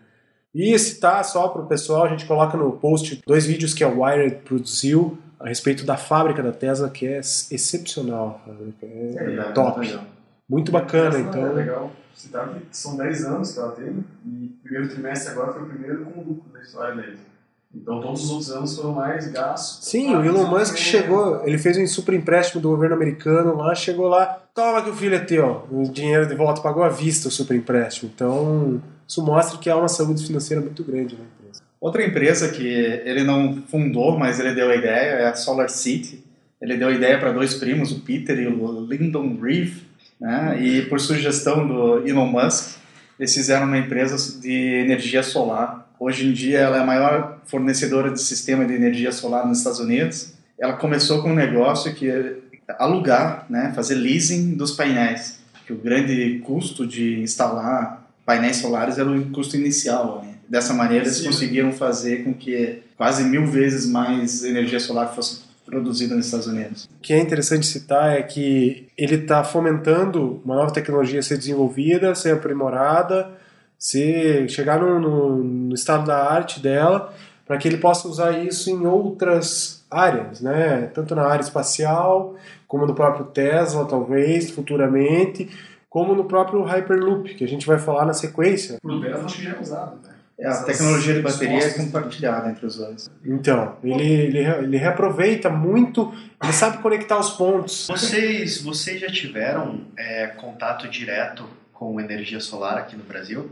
E se tá só pro pessoal, a gente coloca no post dois vídeos que a Wired produziu a respeito da fábrica da Tesla, que é excepcional. É, É, É, top. legal. Muito bacana, É então. legal citar que são 10 anos que ela tem e o primeiro trimestre agora foi o primeiro com lucro da história dele. Então todos os outros anos foram mais gastos. Sim, o Elon Musk chegou, ele fez um super empréstimo do governo americano lá, chegou lá, toma que o filho é teu, o dinheiro de volta, pagou à vista o super empréstimo. Então, isso mostra que há uma saúde financeira muito grande na empresa. Outra empresa que ele não fundou, mas ele deu a ideia, é a Solar City. Ele deu a ideia para dois primos, o Peter e o Lyndon Reeve, né? e por sugestão do Elon Musk, eles fizeram uma empresa de energia solar. Hoje em dia ela é a maior fornecedora de sistema de energia solar nos Estados Unidos. Ela começou com um negócio que é alugar, né? fazer leasing dos painéis, que o grande custo de instalar painéis solares era o custo inicial. Né? Dessa maneira eles conseguiram fazer com que quase mil vezes mais energia solar fosse produzida nos Estados Unidos. O que é interessante citar é que ele está fomentando uma nova tecnologia a ser desenvolvida, ser aprimorada, ser, chegar no, no- no estado da arte dela, para que ele possa usar isso em outras áreas, né? tanto na área espacial, como no próprio Tesla, talvez, futuramente, como no próprio Hyperloop, que a gente vai falar na sequência. Pro Tesla acho que já é usado, né? É, a tecnologia de bateria é compartilhada entre os dois. Então, ele, ele, ele reaproveita muito, ele sabe conectar os pontos. Vocês, vocês já tiveram é, contato direto com energia solar aqui no Brasil?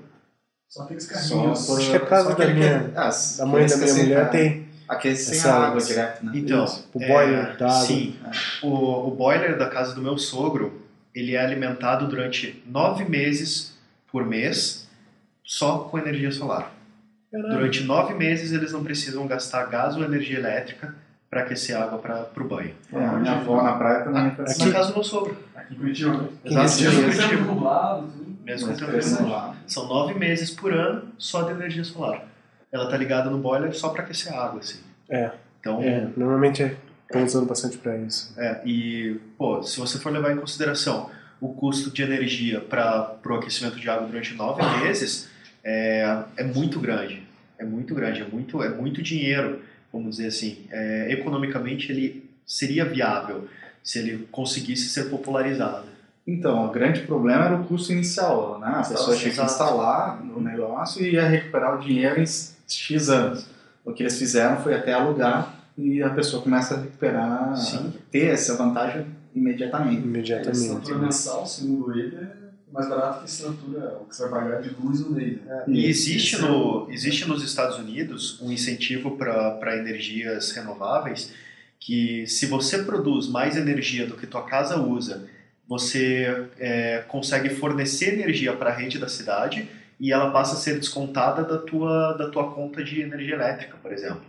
Só aqueles Só carrinhos. por- Acho que a casa só da aquele minha- que- ah, A mãe da minha mulher tem Aqueles sem essa- água direto, né? Então, Isso, o é, boiler da água. Sim, o, o boiler da casa do meu sogro, ele é alimentado durante nove meses por mês só com energia solar. Durante nove meses eles não precisam gastar gás ou energia elétrica para aquecer água para o banho. É, minha avó na praia também é assim. Na casa do meu sogro, Aqui em Curitiba? Exato, Mesmo mesmo Mas com lá. São nove meses por ano só de energia solar. Ela tá ligada no boiler só para aquecer a água, assim. É. Então, É, normalmente estão usando bastante para isso. É, e, pô, se você for levar em consideração o custo de energia para o aquecimento de água durante nove meses, é, é muito grande. É muito grande, é muito, é muito dinheiro, vamos dizer assim. É, economicamente, ele seria viável se ele conseguisse ser popularizado. Então, o grande problema era o custo inicial, né? A pessoa tinha que instalar no negócio e ia recuperar o dinheiro em X anos. O que eles fizeram foi até alugar e a pessoa começa a recuperar, Sim. ter essa vantagem imediatamente. A Imediatamente. assinatura mensal, segundo ele, é mais barato que a assinatura, o que você vai pagar de luz no mês. né? E existe, é no, existe nos Estados Unidos um incentivo para energias renováveis que se você produz mais energia do que tua casa usa, você é, consegue fornecer energia para a rede da cidade e ela passa a ser descontada da tua, da tua conta de energia elétrica, por exemplo.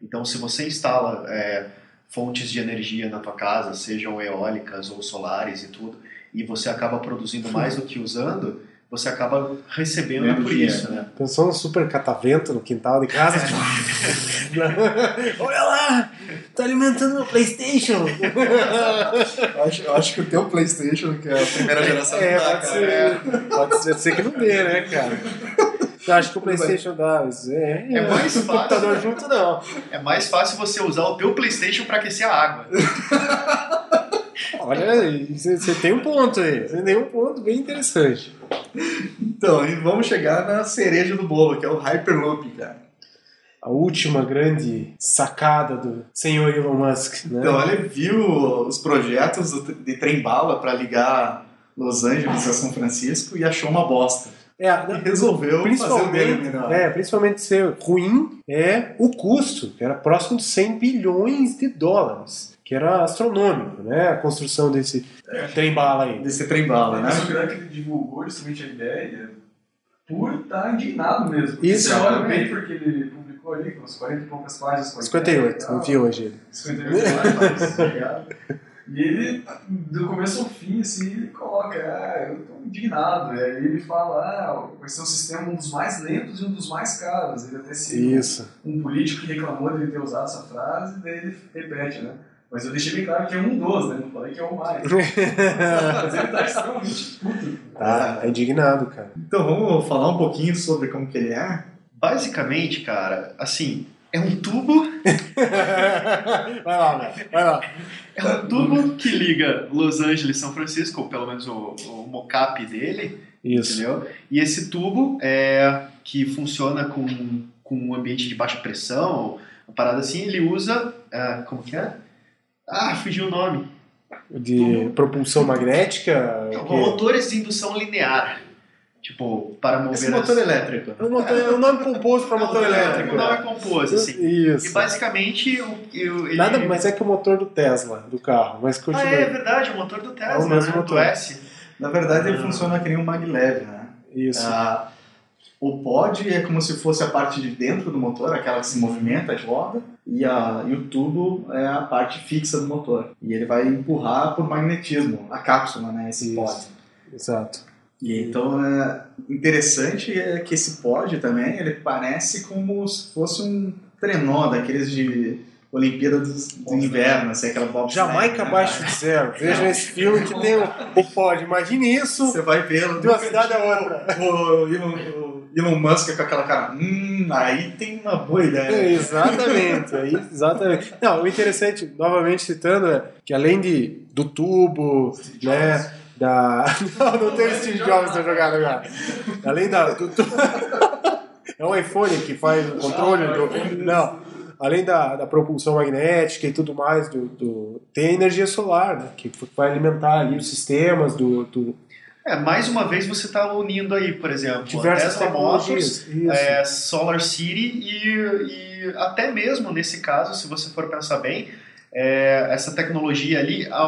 Então, se você instala é, fontes de energia na tua casa, sejam eólicas ou solares e tudo, e você acaba produzindo mais do que usando, você acaba recebendo Ganhando por isso, né? Pensou num super catavento no quintal de casa? Olha lá! Tá alimentando meu Playstation! Eu acho, eu acho que o teu Playstation, que é a primeira geração, É, dá, pode cara. ser. Pode ser, ser que não dê, né, cara? Eu acho que o Playstation dá, mas é, É mais fácil, computador né? junto não. É mais fácil você usar o teu Playstation pra aquecer a água. Olha aí, você você tem um ponto aí, você tem um ponto bem interessante. Então, e vamos chegar na cereja do bolo, que é o Hyperloop, cara. A última grande sacada do senhor Elon Musk, né? Então, ele viu os projetos de trem-bala para ligar Los Angeles a São Francisco e achou uma bosta. é, E resolveu fazer o dele principalmente, melhor. é, principalmente ser ruim é o custo, que era próximo de 100 bilhões de dólares, que era astronômico, né? A construção desse trem-bala aí. Desse trem-bala, né? Mas o grande que ele divulgou justamente a ideia por estar indignado mesmo. Porque Isso. Você olha o paper que ele com as 40 e poucas páginas. com a 58, ideia, não vi hoje ele. 58 páginas, obrigado. E ele, do começo ao fim, assim, ele coloca, ah, eu tô indignado. E aí ele fala, ah, vai ser um sistema um dos mais lentos e um dos mais caros. Ele até cita Isso. um político que reclamou de ele ter usado essa frase, daí ele repete, né? Mas eu deixei bem claro que é um dos, né? Não falei que é o mais. Mas ele tá extremamente puto. Tá, é indignado, cara. Então, vamos falar um pouquinho sobre como que ele é? Basicamente, cara, assim, é um tubo, vai lá, velho. Vai lá. é um tubo que liga Los Angeles e São Francisco, ou pelo menos o, o mocap dele, Isso. entendeu? E esse tubo é que funciona com, com um ambiente de baixa pressão, uma parada assim, ele usa, ah, como que é? Ah, fugiu o nome. De propulsão magnética. o quê? Motores de indução linear. Tipo, para mover Esse as- motor elétrico. É um motor- é um nome pomposo para motor Não, elétrico. Não é composto, assim. E Isso. basicamente, o, eu, ele... Nada mais é que o motor do Tesla, do carro. Mas Ah, continua. é verdade, o motor do Tesla, É o mesmo né? motor. Do S. Na verdade, ele Ah. funciona que nem um maglev, né? Isso. Ah, o pod é como se fosse a parte de dentro do motor, aquela que se movimenta e roda, e, a, e o tubo é a parte fixa do motor. E ele vai empurrar por magnetismo a cápsula, né? Esse Isso. pod. Exato. E então é interessante é que esse pod também ele parece como se fosse um trenó daqueles de Olimpíada do, do Inverno, assim, aquela bob Jamaica né? abaixo de zero. Veja esse filme que tem o, o pod. Imagine isso Você vai vê-lo de uma cidade a outra. o Elon, o Elon Musk com aquela cara, hum, aí tem uma boa É, ideia. exatamente, aí, exatamente. Não, o interessante, novamente citando, é que além de, do tubo, né, da... Não, não tem o Steve Jobs na jogada agora. Além da... Do, É o iPhone que faz o controle do... Não, além da, da propulsão magnética e tudo mais, do, do- tem a energia solar, né, que vai alimentar ali os sistemas do... do É, mais uma vez você está unindo aí, por exemplo, diversas Tesla Motors, é, Solar City e, e até mesmo nesse caso, se você for pensar bem, é, essa tecnologia ali, a-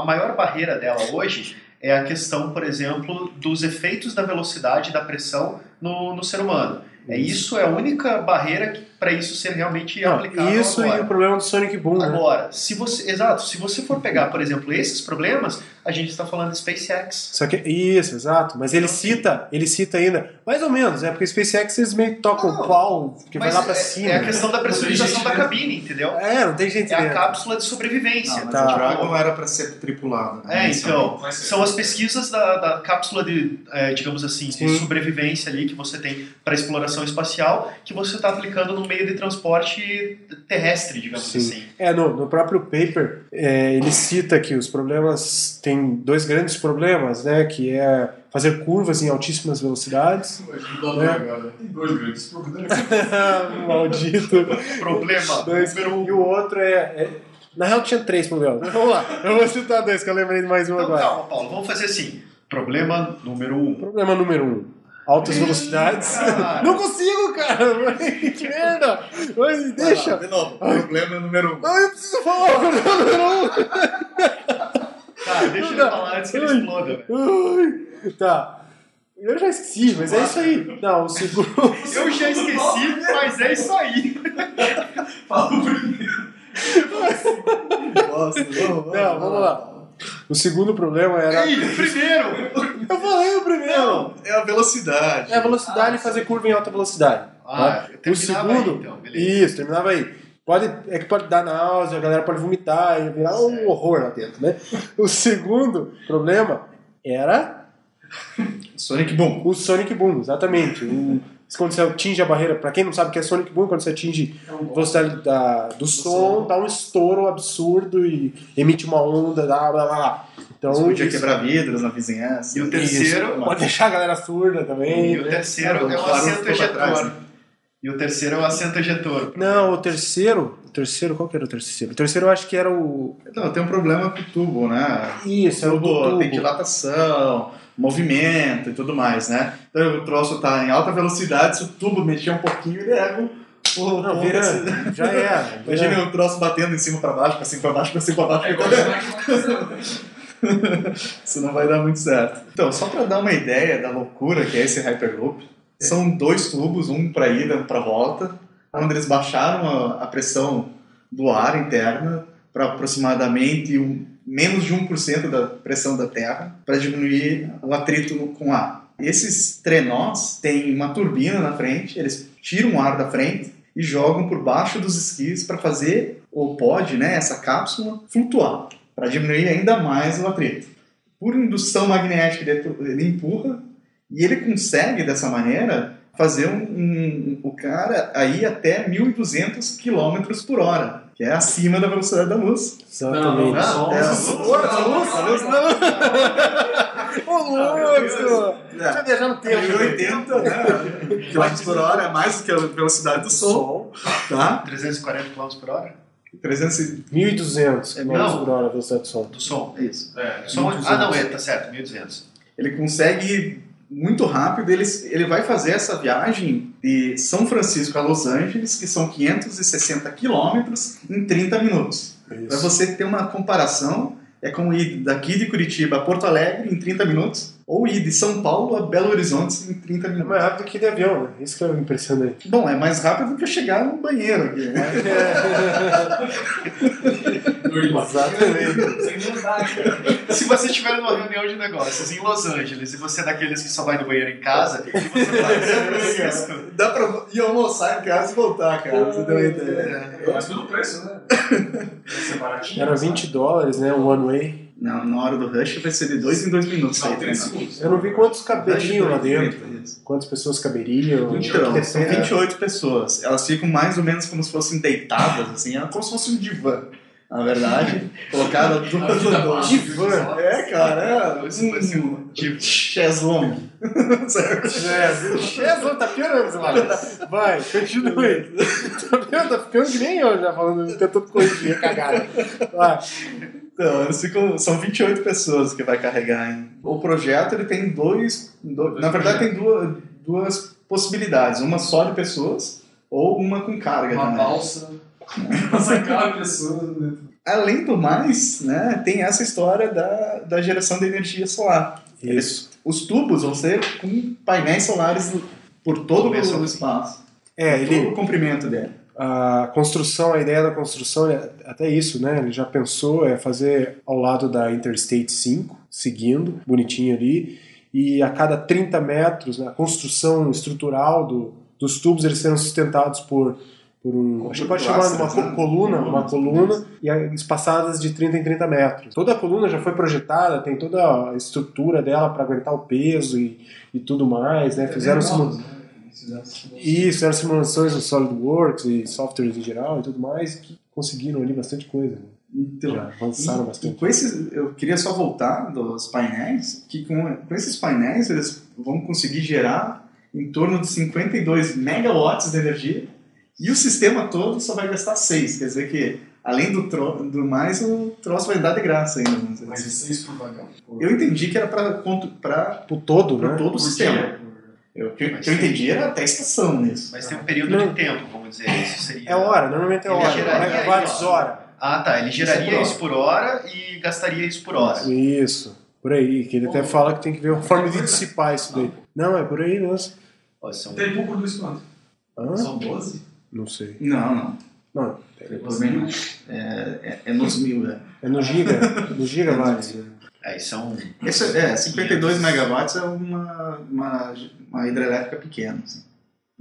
a maior barreira dela hoje é a questão, por exemplo, dos efeitos da velocidade e da pressão no, no ser humano. É isso é a única barreira para isso ser realmente Não, aplicável isso agora. e o problema do Sonic Boom, né? Agora, se você, exato, se você for pegar, por exemplo, esses problemas, a gente está falando de SpaceX. Só que isso, exato. Mas ele cita, ele cita ainda, mais ou menos, é porque o SpaceX eles meio que tocam o pau, que vai lá pra é, cima. é a questão da pressurização da cabine, entendeu? É, não tem gente É a cápsula de sobrevivência. Não, mas Tá. o Dragon era para ser tripulado. né? É, então, são as pesquisas da, da cápsula de, é, digamos assim, de Sim. sobrevivência ali que você tem para exploração espacial, que você está aplicando no meio de transporte terrestre, digamos Sim. assim. É, no, no próprio paper, é, ele cita que os problemas, tem dois grandes problemas, né, que é fazer curvas em altíssimas velocidades. Ajudando É. agora. Tem dois grandes problemas. Maldito. Problema Dois. número um. E o outro é, é- Na real, tinha três problemas. Mas Vamos lá, eu vou citar dois, que eu lembrei de mais um Então, agora. calma, Paulo, vamos fazer assim. Problema número um. Problema número um. Altas velocidades. Cara. Não consigo, cara. Que merda. Vai lá, Deixa. de novo, problema número um. Ai, eu preciso falar o problema número um. Cara, deixa eu Não. falar antes que ele Ai. exploda. velho. Ai, Tá. Eu já esqueci, mas é isso aí. Não, o segundo. Eu já esqueci, mas é isso aí. Fala o primeiro. Nossa, não, Não, vamos lá. O segundo problema era. Ei, primeiro! Eu falei o primeiro! Não, é a velocidade. É a velocidade e fazer curva em alta velocidade. Ah, tá? O segundo. aí, então. Isso, terminava aí. Pode, é que pode dar náusea, a galera pode vomitar e virar um horror lá dentro, né? O segundo problema era Sonic Boom. o Sonic Boom, exatamente. O- quando você atinge a barreira, pra quem não sabe o que é Sonic Boom, quando você atinge a velocidade da- do som, dá um estouro absurdo e emite uma onda, blá blá blá. blá. Então, Você podia isso- quebrar vidros na vizinhança. E o terceiro, isso. pode deixar a galera surda também. e o né? terceiro é o assento ejetor. né? E o terceiro é o assento ejetor. Não, o terceiro, o terceiro, qual que era o terceiro? O terceiro eu acho que era o. Não, tem um problema com o tubo, né? Isso, o do tubo, tubo. tem dilatação, movimento e tudo mais, né? Então o troço tá em alta velocidade, se o tubo mexer um pouquinho, ele erra o o Não, vira, assim. já era. Imagina o troço batendo em cima pra baixo, pra cima pra baixo, pra cima pra baixo. É Isso não vai dar muito certo. Então, só para dar uma ideia da loucura que é esse Hyperloop, são dois tubos, um para ida, um para volta, onde eles baixaram a, a pressão do ar interna para aproximadamente um, menos de 1% da pressão da Terra, para diminuir o atrito com ar. Esses trenós têm uma turbina na frente, eles tiram o ar da frente e jogam por baixo dos esquis para fazer o pod, né, essa cápsula, flutuar para diminuir ainda mais o atrito. Por indução magnética, ele, ele empurra e ele consegue, dessa maneira, fazer um, um- o cara aí até 1.200 km por hora, que é acima da velocidade da luz. Exatamente. Não, não, É, a luz, a luz não. Ô, louco! Deixa eu viajar no tempo. 1.080 né, km por hora é mais do que a velocidade do som, tá? 340 km por hora? 300 e- 1.200 É, km por hora a velocidade do som. Do som. é isso. É, ah, não, é, tá certo, 1200. Ele consegue muito rápido, ele, ele vai fazer essa viagem de São Francisco a Los Angeles, que são 560 quilômetros, em 30 minutos. Para você ter uma comparação, é como ir daqui de Curitiba a Porto Alegre em 30 minutos, ou ir de São Paulo a Belo Horizonte em 30 É minutos. mais rápido que de avião, né? Isso que é impressionante. Bom, é mais rápido do que eu chegar no banheiro aqui, né? Exatamente. Sem andar, cara. Se você estiver numa reunião de negócios em Los Angeles e você é daqueles que só vai no banheiro em casa, você vai em São Francisco, Dá pra ir almoçar em casa e voltar, cara. Você deu uma ideia. Mas pelo preço, né? Era 20 dólares, né? Um one way. Na, na hora do rush vai ser de dois em dois minutos. Não, aí, 30 treinando. segundos. Eu não vi quantos caberiam lá dentro. 30, isso. Quantas pessoas caberiam. Então, são É. 28 pessoas. Elas ficam mais ou menos como se fossem deitadas, assim, é como se fosse um divã. Na verdade, colocada duas ou duas. Divã? É, cara, é Isso vai ser um um divã. chaiselong. Certo? É, tá piorando, Zé Vai, continue. Tá vendo? Tá ficando que nem eu já falando, tentando corrigir a cagada. Vai. Então, eles ficam, são 28 pessoas que vai carregar. Hein? O projeto ele tem dois, do- na verdade tem duas, duas possibilidades, uma só de pessoas ou uma com carga Uma também. balsa. Passar cada pessoa dentro. Além do mais, né, tem essa história da, da geração de energia solar. Isso. Os tubos vão ser com painéis solares por todo o espaço. É, Todo ele, o comprimento dele. A construção, a ideia da construção, é até isso, né? Ele já pensou é fazer ao lado da Interstate 5, seguindo, bonitinho ali, e a cada 30 metros, né, a construção estrutural do, dos tubos, eles serão sustentados por, por um, que pode chamar de uma né? coluna, uma coluna, e a- espaçadas de 30 em 30 metros. Toda a coluna já foi projetada, tem toda a estrutura dela para aguentar o peso e, e tudo mais, né? Fizeram né? Fizeram simulações. e no SolidWorks e softwares em geral e tudo mais, que conseguiram ali bastante coisa. Né? Então, Já avançaram E, e bastante. com esses, eu queria só voltar dos painéis, que com, com esses painéis eles vão conseguir gerar em torno de 52 megawatts de energia e o sistema todo só vai gastar 6. Quer dizer que, além do, tro, do mais, o troço vai dar de graça ainda. Mas assim. isso é isso por vagão. Eu entendi que era para O todo, né? todo o sistema. dia, Eu, o que eu entendi era até estação nisso. Mas tem um período Não. de tempo, vamos dizer. Isso seria. É hora, normalmente é Ele hora. geraria ó. hora. Ah, tá. Ele Isso é geraria por isso por hora e gastaria isso por hora. Isso, por aí. Que ele até fala que tem que ver uma forma de dissipar isso daí. Não, é por aí mesmo. Ó, são- Tem pouco produz quanto? Hã? São 12? Não sei. Não, não. Não. É, é, é nos mil, né? é no giga. No gigawatts. né? Aí são. Esse, é, 52 megawatts é uma, uma, uma hidrelétrica pequena. assim.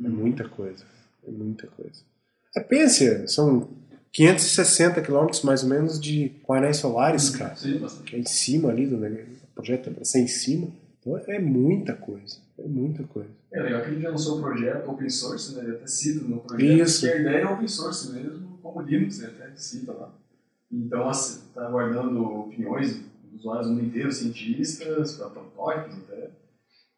É muita coisa. É muita coisa. É, pense, são 560 quilômetros mais ou menos de painéis solares, cara. Sim. Que é em cima ali do negócio. O projeto é para ser em cima. Então é muita coisa. É muita coisa. É legal que ele já lançou um projeto open source, né? Ele até cita no projeto Isso. que a ideia é open source mesmo, como Linux, ele até cita lá. Então, está aguardando opiniões usuários do mundo inteiro, cientistas, para protótipos até.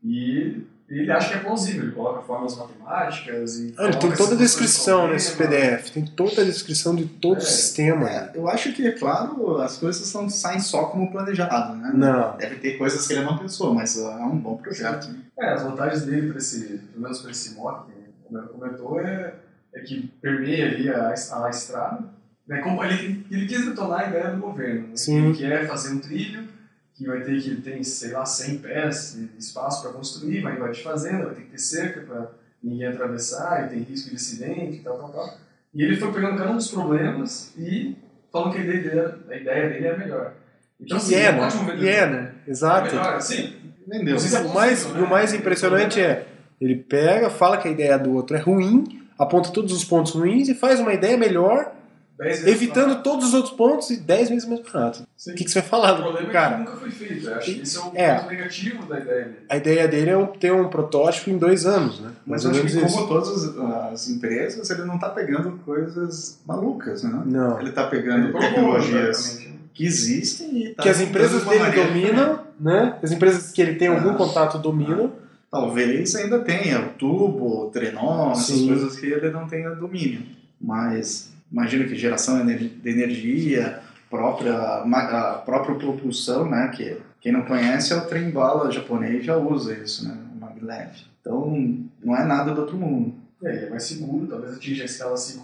E ele acha que é plausível, ele coloca fórmulas matemáticas e. Ah, ele tem toda a descrição de nesse. PDF. Tem toda a descrição de todo É, o sistema. É, eu acho que, é claro, as coisas não saem só como planejado, né? Não. Deve ter coisas que ele não pensou, mas é um bom projeto. né? É, as vantagens dele, para esse, pelo menos para esse mock, que o comentou, é, é que permeia ali a, a estrada. Né, como ele, ele quis detonar a ideia do governo, né, Sim. que quer fazer um trilho, que vai ter que tem, sei lá, 100 pés de espaço para construir, vai invadir fazenda, vai ter que ter cerca para ninguém atravessar, e tem risco de acidente e tal, tal, tal. E ele foi pegando cada um dos problemas e falando que a ideia, dele- a ideia dele é a melhor. Então, assim, E é, um né? E é, né? É Exato. melhor, sim. Vendeu. Não sei se é O mais, e o né? mais impressionante é, ele pega, fala que a ideia do outro é ruim, aponta todos os pontos ruins e faz uma ideia melhor, evitando todos os outros pontos e 10 vezes mais barato. O que, que você vai falar O do problema é que cara? nunca foi feito. Eu acho que esse é o É. ponto negativo da ideia dele. A ideia dele é um- ter um protótipo em dois anos, né? Mas eu acho que, isso. como todas as empresas, ele não está pegando coisas malucas, né? Não. Ele está pegando Provou, tecnologias que existem e tá Que as empresas dele maneira dominam, né? As empresas que ele tem algum Ah. contato dominam. Talvez ainda tenha o tubo, o trenó, essas Sim. coisas que ele não tenha domínio. Mas imagino que geração de energia, própria, a própria propulsão, né? Que quem não conhece é o trem bala japonês já usa isso, né? O maglev. Então não é nada do outro mundo. É, ele é mais seguro, talvez atinja a escala 5.4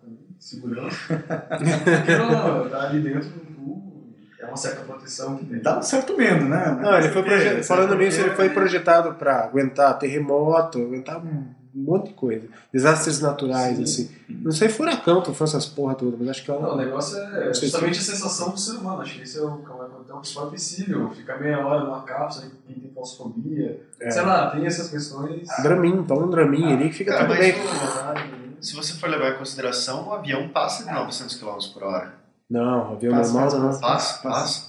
também, segurança. Porque não, tá ali dentro do tubo, é uma certa proteção que tem. Dá um certo medo, né? Não, ele foi Porque, proje- falando nisso, ele foi projetado para aguentar terremoto, aguentar um monte de coisa. Desastres naturais, Sim. assim. Não sei furacão, tu essas porra toda, mas acho que Não, o negócio é sei se- justamente a sensação do ser humano. Acho que esse é o, é o principal empecilho. Ficar meia hora numa cápsula, quem tem claustrofobia. É. Sei lá, tem essas questões. Dramin, toma um Dramin ali que fica Cara, tudo bem. o- se você for levar em consideração, o avião passa de 900 km por hora. Não, avião Passa, normal passa, não. Passa, passa.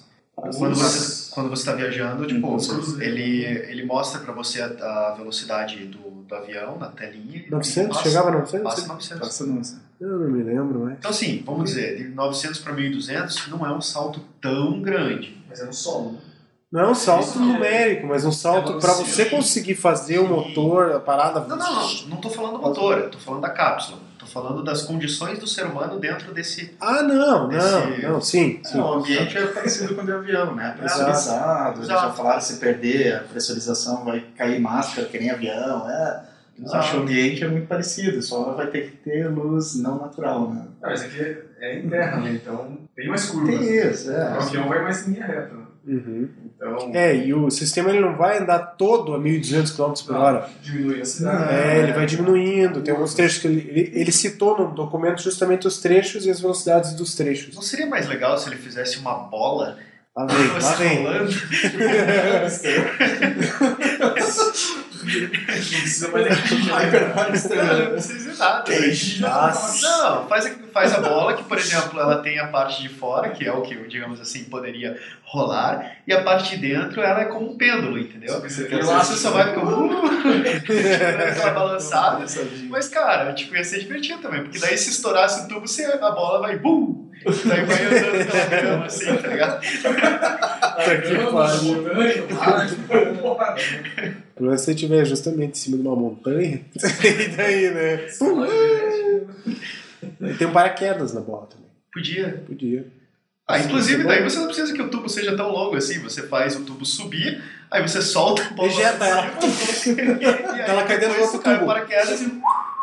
Quando você, quando você está viajando, tipo, cruzeiros. ele, ele mostra para você a, a velocidade do, do avião na telinha. e 900? passa- Chegava a 900? Passa 900. Passa não. Eu não me lembro, mas. Então, assim, vamos dizer, de 900 para 1200 não é um salto tão grande. Mas é no solo. né? Não é um salto Isso é- numérico, mas um salto é para você- conseguir fazer o motor, a parada. Não, não, não. Não tô falando do motor, tô falando da cápsula. Falando das condições do ser humano dentro desse. Ah, não, não, Esse- não, sim, sim. Sim, o ambiente é parecido com o de avião, né? Pressurizado, eles já falaram se perder a pressurização vai cair máscara que nem avião, é. Eu acho que o ambiente é muito parecido, só vai ter que ter luz não natural, né? Ah, mas aqui é, é em terra, né? Então tem mais curvas. Tem isso, O é. avião vai mais em linha reta. Né? Uhum. Então, É, e o sistema ele não vai andar todo a 1.200 km por hora. diminui a cidade. É, ele vai diminuindo. Tem alguns trechos que ele, ele, citou no documento justamente os trechos e as velocidades dos trechos. Não seria mais legal se ele fizesse uma bola Lá vem, lá vem. rolando? Não precisa mais de Não, precisa de nada. Não, faz, faz a bola que, por exemplo, ela tem a parte de fora, que é o que, digamos assim, poderia rolar, e a parte de dentro ela é como um pêndulo, entendeu? E lá você só vai ficar uh, aquela balançada. Mas, cara, tipo, ia ser divertido também, porque daí se estourasse o tubo, você, a bola vai bum! Daí vai andando pela grama, assim, tá ligado? que pariu. pariu. Pra você estiver justamente em cima de uma montanha, e daí, né? E tem um paraquedas na bola também. Podia. Podia. Ah, inclusive, Sim, daí você não precisa que o tubo seja tão longo assim. Você faz o tubo subir, aí você solta a bola. Ejeta ela. e aí Ela cai dentro do outro cai o tubo. paraquedas e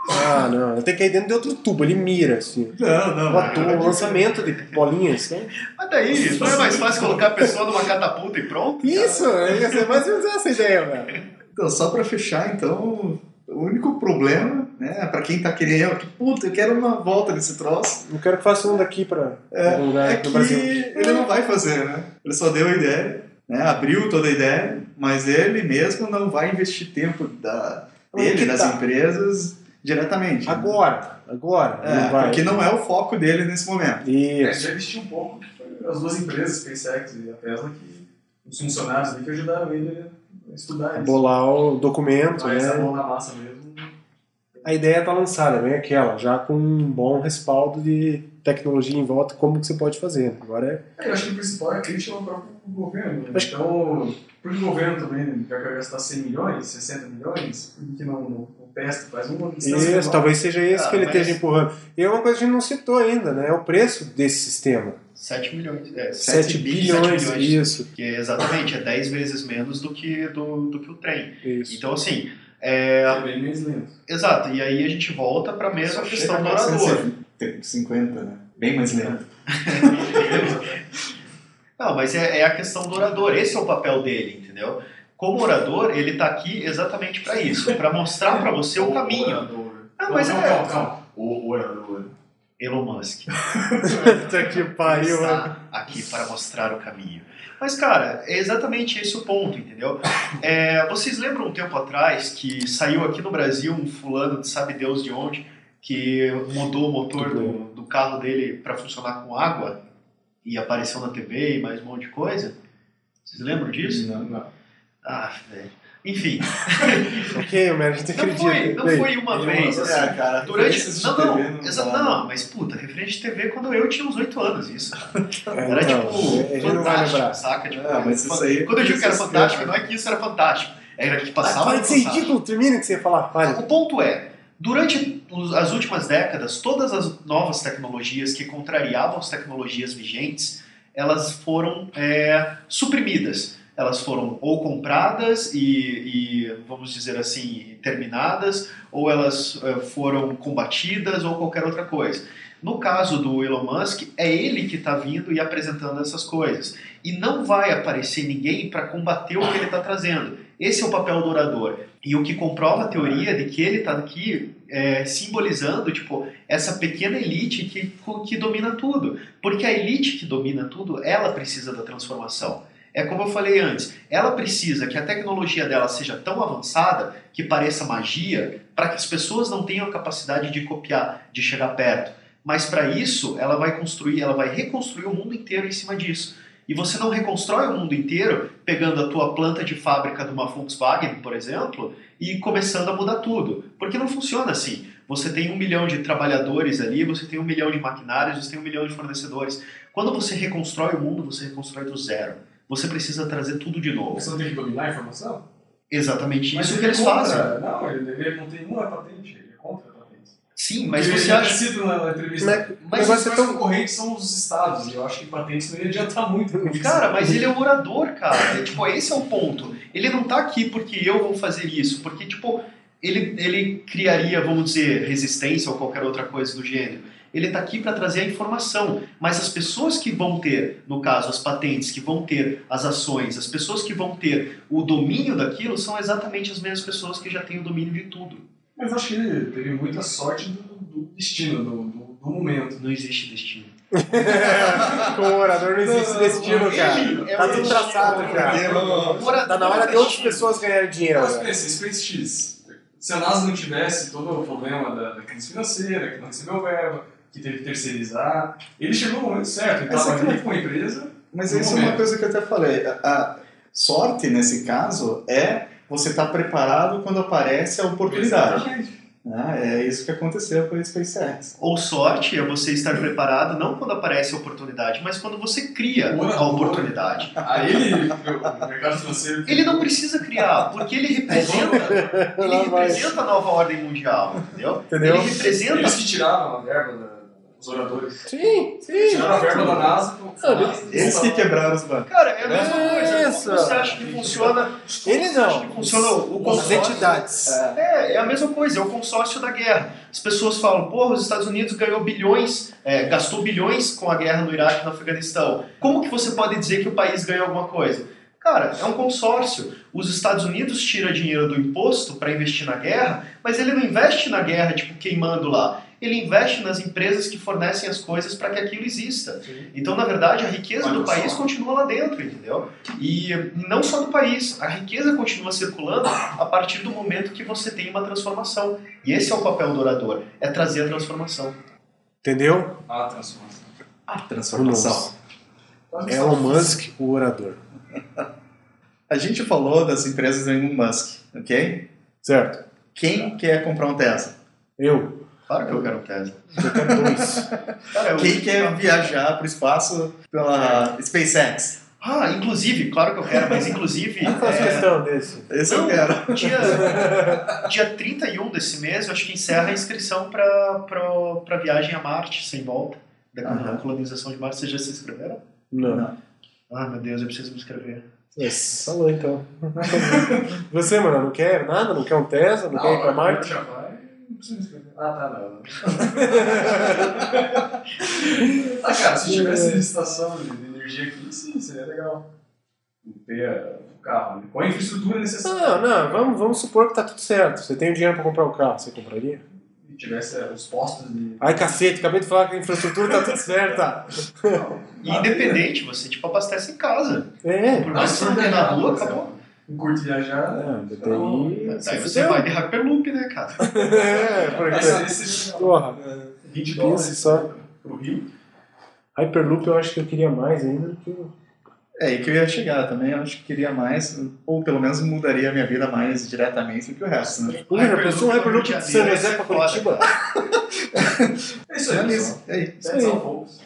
Ah, não. Tem que cair dentro de outro tubo, ele mira, assim. Não, não. Um atum, um lançamento de bolinhas, né? Mas daí, não é mais fácil colocar a pessoa numa catapulta e pronto? Isso, ia ser mais ou menos essa ideia, velho. Então, só pra fechar, então, o único problema, né, pra quem tá querendo, que puta, eu quero uma volta nesse troço, Não quero que faça um daqui pra é, algum lugar é no que Brasil. ele não vai fazer, né? Ele só deu a ideia, né, abriu toda a ideia, mas ele mesmo não vai investir tempo da, dele, das tá? empresas, diretamente. né? Agora, agora. É, não vai. porque não é o foco dele nesse momento. É, Isso. já existia um pouco, que as duas empresas, SpaceX e a Tesla, que os funcionários ali que ajudaram ele a estudar isso. Bolar o documento, Mas a né? mão na massa mesmo. A ideia tá lançada, bem aquela, já com um bom respaldo de tecnologia em volta, como que você pode fazer. Agora é É, eu acho que o principal é a crítica ao próprio governo. né? Acho que- Então, porque o governo também já quer gastar 100 milhões, 60 milhões, por que não, não testa, faz uma licitação Isso, talvez seja esse Ah, que ele mas- esteja empurrando. E é uma coisa que a gente não citou ainda, né? É o preço desse sistema. 7 milhões. É, 7 bilhões, isso. Que é exatamente, é 10 vezes menos do que, do, do que o trem. isso. Então, assim, é, É bem mais lento. exato. E aí a gente volta para a mesma Só questão do orador. 450, né? Bem mais lento. Não, mas é, é a questão do orador. Esse é o papel dele, entendeu? Como orador, ele está aqui exatamente para isso, para mostrar para você o caminho. Orador. Ah, mas não, é- calma, calma. O orador. Elon Musk Puta que pariu, mano. está aqui para mostrar o caminho. Mas, cara, é exatamente esse o ponto, entendeu? É, vocês lembram um tempo atrás que saiu aqui no Brasil um fulano de sabe Deus de onde que mudou o motor do, do carro dele para funcionar com água e apareceu na TV e mais um monte de coisa? Vocês lembram disso? Não, não. Ah, velho. Enfim, Ok, Homero, a gente não acredita. foi, não foi uma vez. assim. É, cara, Durante. Não, TV não, não exa- dá, não, mas puta, referente de TV quando eu tinha uns 8 anos, isso. é, Era então, tipo não fantástico, saca? Tipo, É, mas isso aí- quando eu digo que era fantástico, é- não é que isso era fantástico. Era que Ah, passava para de ser ridículo, termina que você ia falar. O ponto é, durante as últimas décadas, todas as novas tecnologias que contrariavam as tecnologias vigentes, elas foram é, suprimidas. Elas foram ou compradas e, e, vamos dizer assim, terminadas, ou elas é, foram combatidas, ou qualquer outra coisa. No caso do Elon Musk, é ele que está vindo e apresentando essas coisas. E não vai aparecer ninguém para combater o que ele está trazendo. Esse é o papel do orador. E o que comprova a teoria de que ele está aqui é, simbolizando tipo, essa pequena elite que, que domina tudo. Porque a elite que domina tudo, ela precisa da transformação. É como eu falei antes, ela precisa que a tecnologia dela seja tão avançada que pareça magia, para que as pessoas não tenham a capacidade de copiar, de chegar perto. Mas para isso, ela vai construir, ela vai reconstruir o mundo inteiro em cima disso. E você não reconstrói o mundo inteiro pegando a tua planta de fábrica de uma Volkswagen, por exemplo, e começando a mudar tudo. Porque não funciona assim. Você tem um milhão de trabalhadores ali, você tem um milhão de maquinários, você tem um milhão de fornecedores. Quando você reconstrói o mundo, você reconstrói do zero. Você precisa trazer tudo de novo. Você não tem que dominar a informação? Exatamente Mas isso que ele eles contra- fazem. Não, ele, ele não tem uma patente, ele é contra a patente. Sim, mas ele você já acha. cita na, entrevista. Mas- Mas negócio os é mais tão- concorrentes são os estados, e eu acho que patentes não ia adiantar muito. Cara, mas ele é um orador, cara. É, tipo, esse é o ponto. Ele não tá aqui porque eu vou fazer isso, porque, tipo, ele, ele criaria, vamos dizer, resistência ou qualquer outra coisa do gênero. Ele tá aqui para trazer a informação, mas as pessoas que vão ter, no caso, as patentes, que vão ter as ações, as pessoas que vão ter o domínio daquilo são exatamente as mesmas pessoas que já têm o domínio de tudo. Mas acho que ele teve muita sorte do, do destino, do, do, do momento. Não existe destino. Com o orador não existe destino, cara. É Tá tudo traçado, cara. O orador Tá na hora é o de outras pessoas ganharem dinheiro. Mas agora. pensa, SpaceX, se a NASA não tivesse todo o problema da, da crise financeira, que não recebeu verba, que teve que terceirizar, ele chegou no momento certo, ele Essa estava que- ali com a empresa. Mas isso é uma momento. coisa que eu até falei. A, sorte, nesse caso, é você estar preparado quando aparece a oportunidade. Exatamente. Ah, é isso que aconteceu com a SpaceX. Ou sorte é você estar preparado não quando aparece a oportunidade, mas quando você cria a oportunidade. Aí ele, o mercado financeiro. Ele não precisa criar, porque ele representa, ele representa a nova ordem mundial, entendeu? Entendeu? Ele representa Eles que tiraram a verba da- dos oradores. Sim, sim. Tiraram a verba da NASA. Eles- que quebraram os bancos. Cara, é a mesma coisa. Isso. Como você acha que funciona? Ele você acha não. que funciona o As consórcio? entidades. É, é a mesma coisa, é o consórcio da guerra. As pessoas falam, porra, os Estados Unidos ganhou bilhões, é, gastou bilhões com a guerra no Iraque e no Afeganistão. Como que você pode dizer que o país ganhou alguma coisa? Cara, é um consórcio. Os Estados Unidos tiram dinheiro do imposto para investir na guerra, mas ele não investe na guerra, tipo, queimando lá. Ele investe nas empresas que fornecem as coisas para que aquilo exista. Então, na verdade, a riqueza Olha do só. país continua lá dentro, entendeu? E não só do país, a riqueza continua circulando a partir do momento que você tem uma transformação. E esse é o papel do orador, é trazer a transformação. Entendeu? A transformação. A transformação. Elon Musk, o orador. A gente falou das empresas do Elon Musk, ok? Certo. Quem quer comprar um Tesla? Eu. Claro que eu quero um Tesla. Eu quero dois. Cara, Quem quer viajar para o espaço pela SpaceX? Ah, inclusive, claro que eu quero, mas inclusive. Não faz é, questão desse. Esse Não, eu quero. Dia, dia 31 desse mês, eu acho que encerra a inscrição para a viagem a Marte, sem volta, da Aham. colonização de Marte. Vocês já se inscreveram? Não. Ah, meu Deus, eu preciso me inscrever. Yes. Falou então. Você, mano, não quer nada? Não quer um Tesla? Não, quer ir pra Marte? Não precisa. Ah, tá, não. ah, cara, se tivesse estação de de energia aqui, sim, seria legal. Ter eh, o carro, com a infraestrutura necessária. Não, não, vamos, vamos supor que tá tudo certo. Você tem o dinheiro pra comprar o carro, você compraria? E tivesse eh, os postos de. Ai, cacete, acabei de falar que a infraestrutura tá tudo certa. E independente, você tipo abastece em casa. É. Por mais que você não tenha na rua, acabou. Não curte viajar. Ah, daí Daí você você vai de Hyperloop, né, cara? É, porque... Esse, esse Porra. 20 Pensa dólares só. pro Rio. Hyperloop eu acho que eu queria mais ainda do que o... É aí que eu ia chegar também. Eu acho que queria mais, ou pelo menos mudaria a minha vida mais diretamente do que o resto, né? Pô, já pensou um Hyperloop de Janeiro, José é pra Curitiba? É isso aí, É isso. É isso. aí.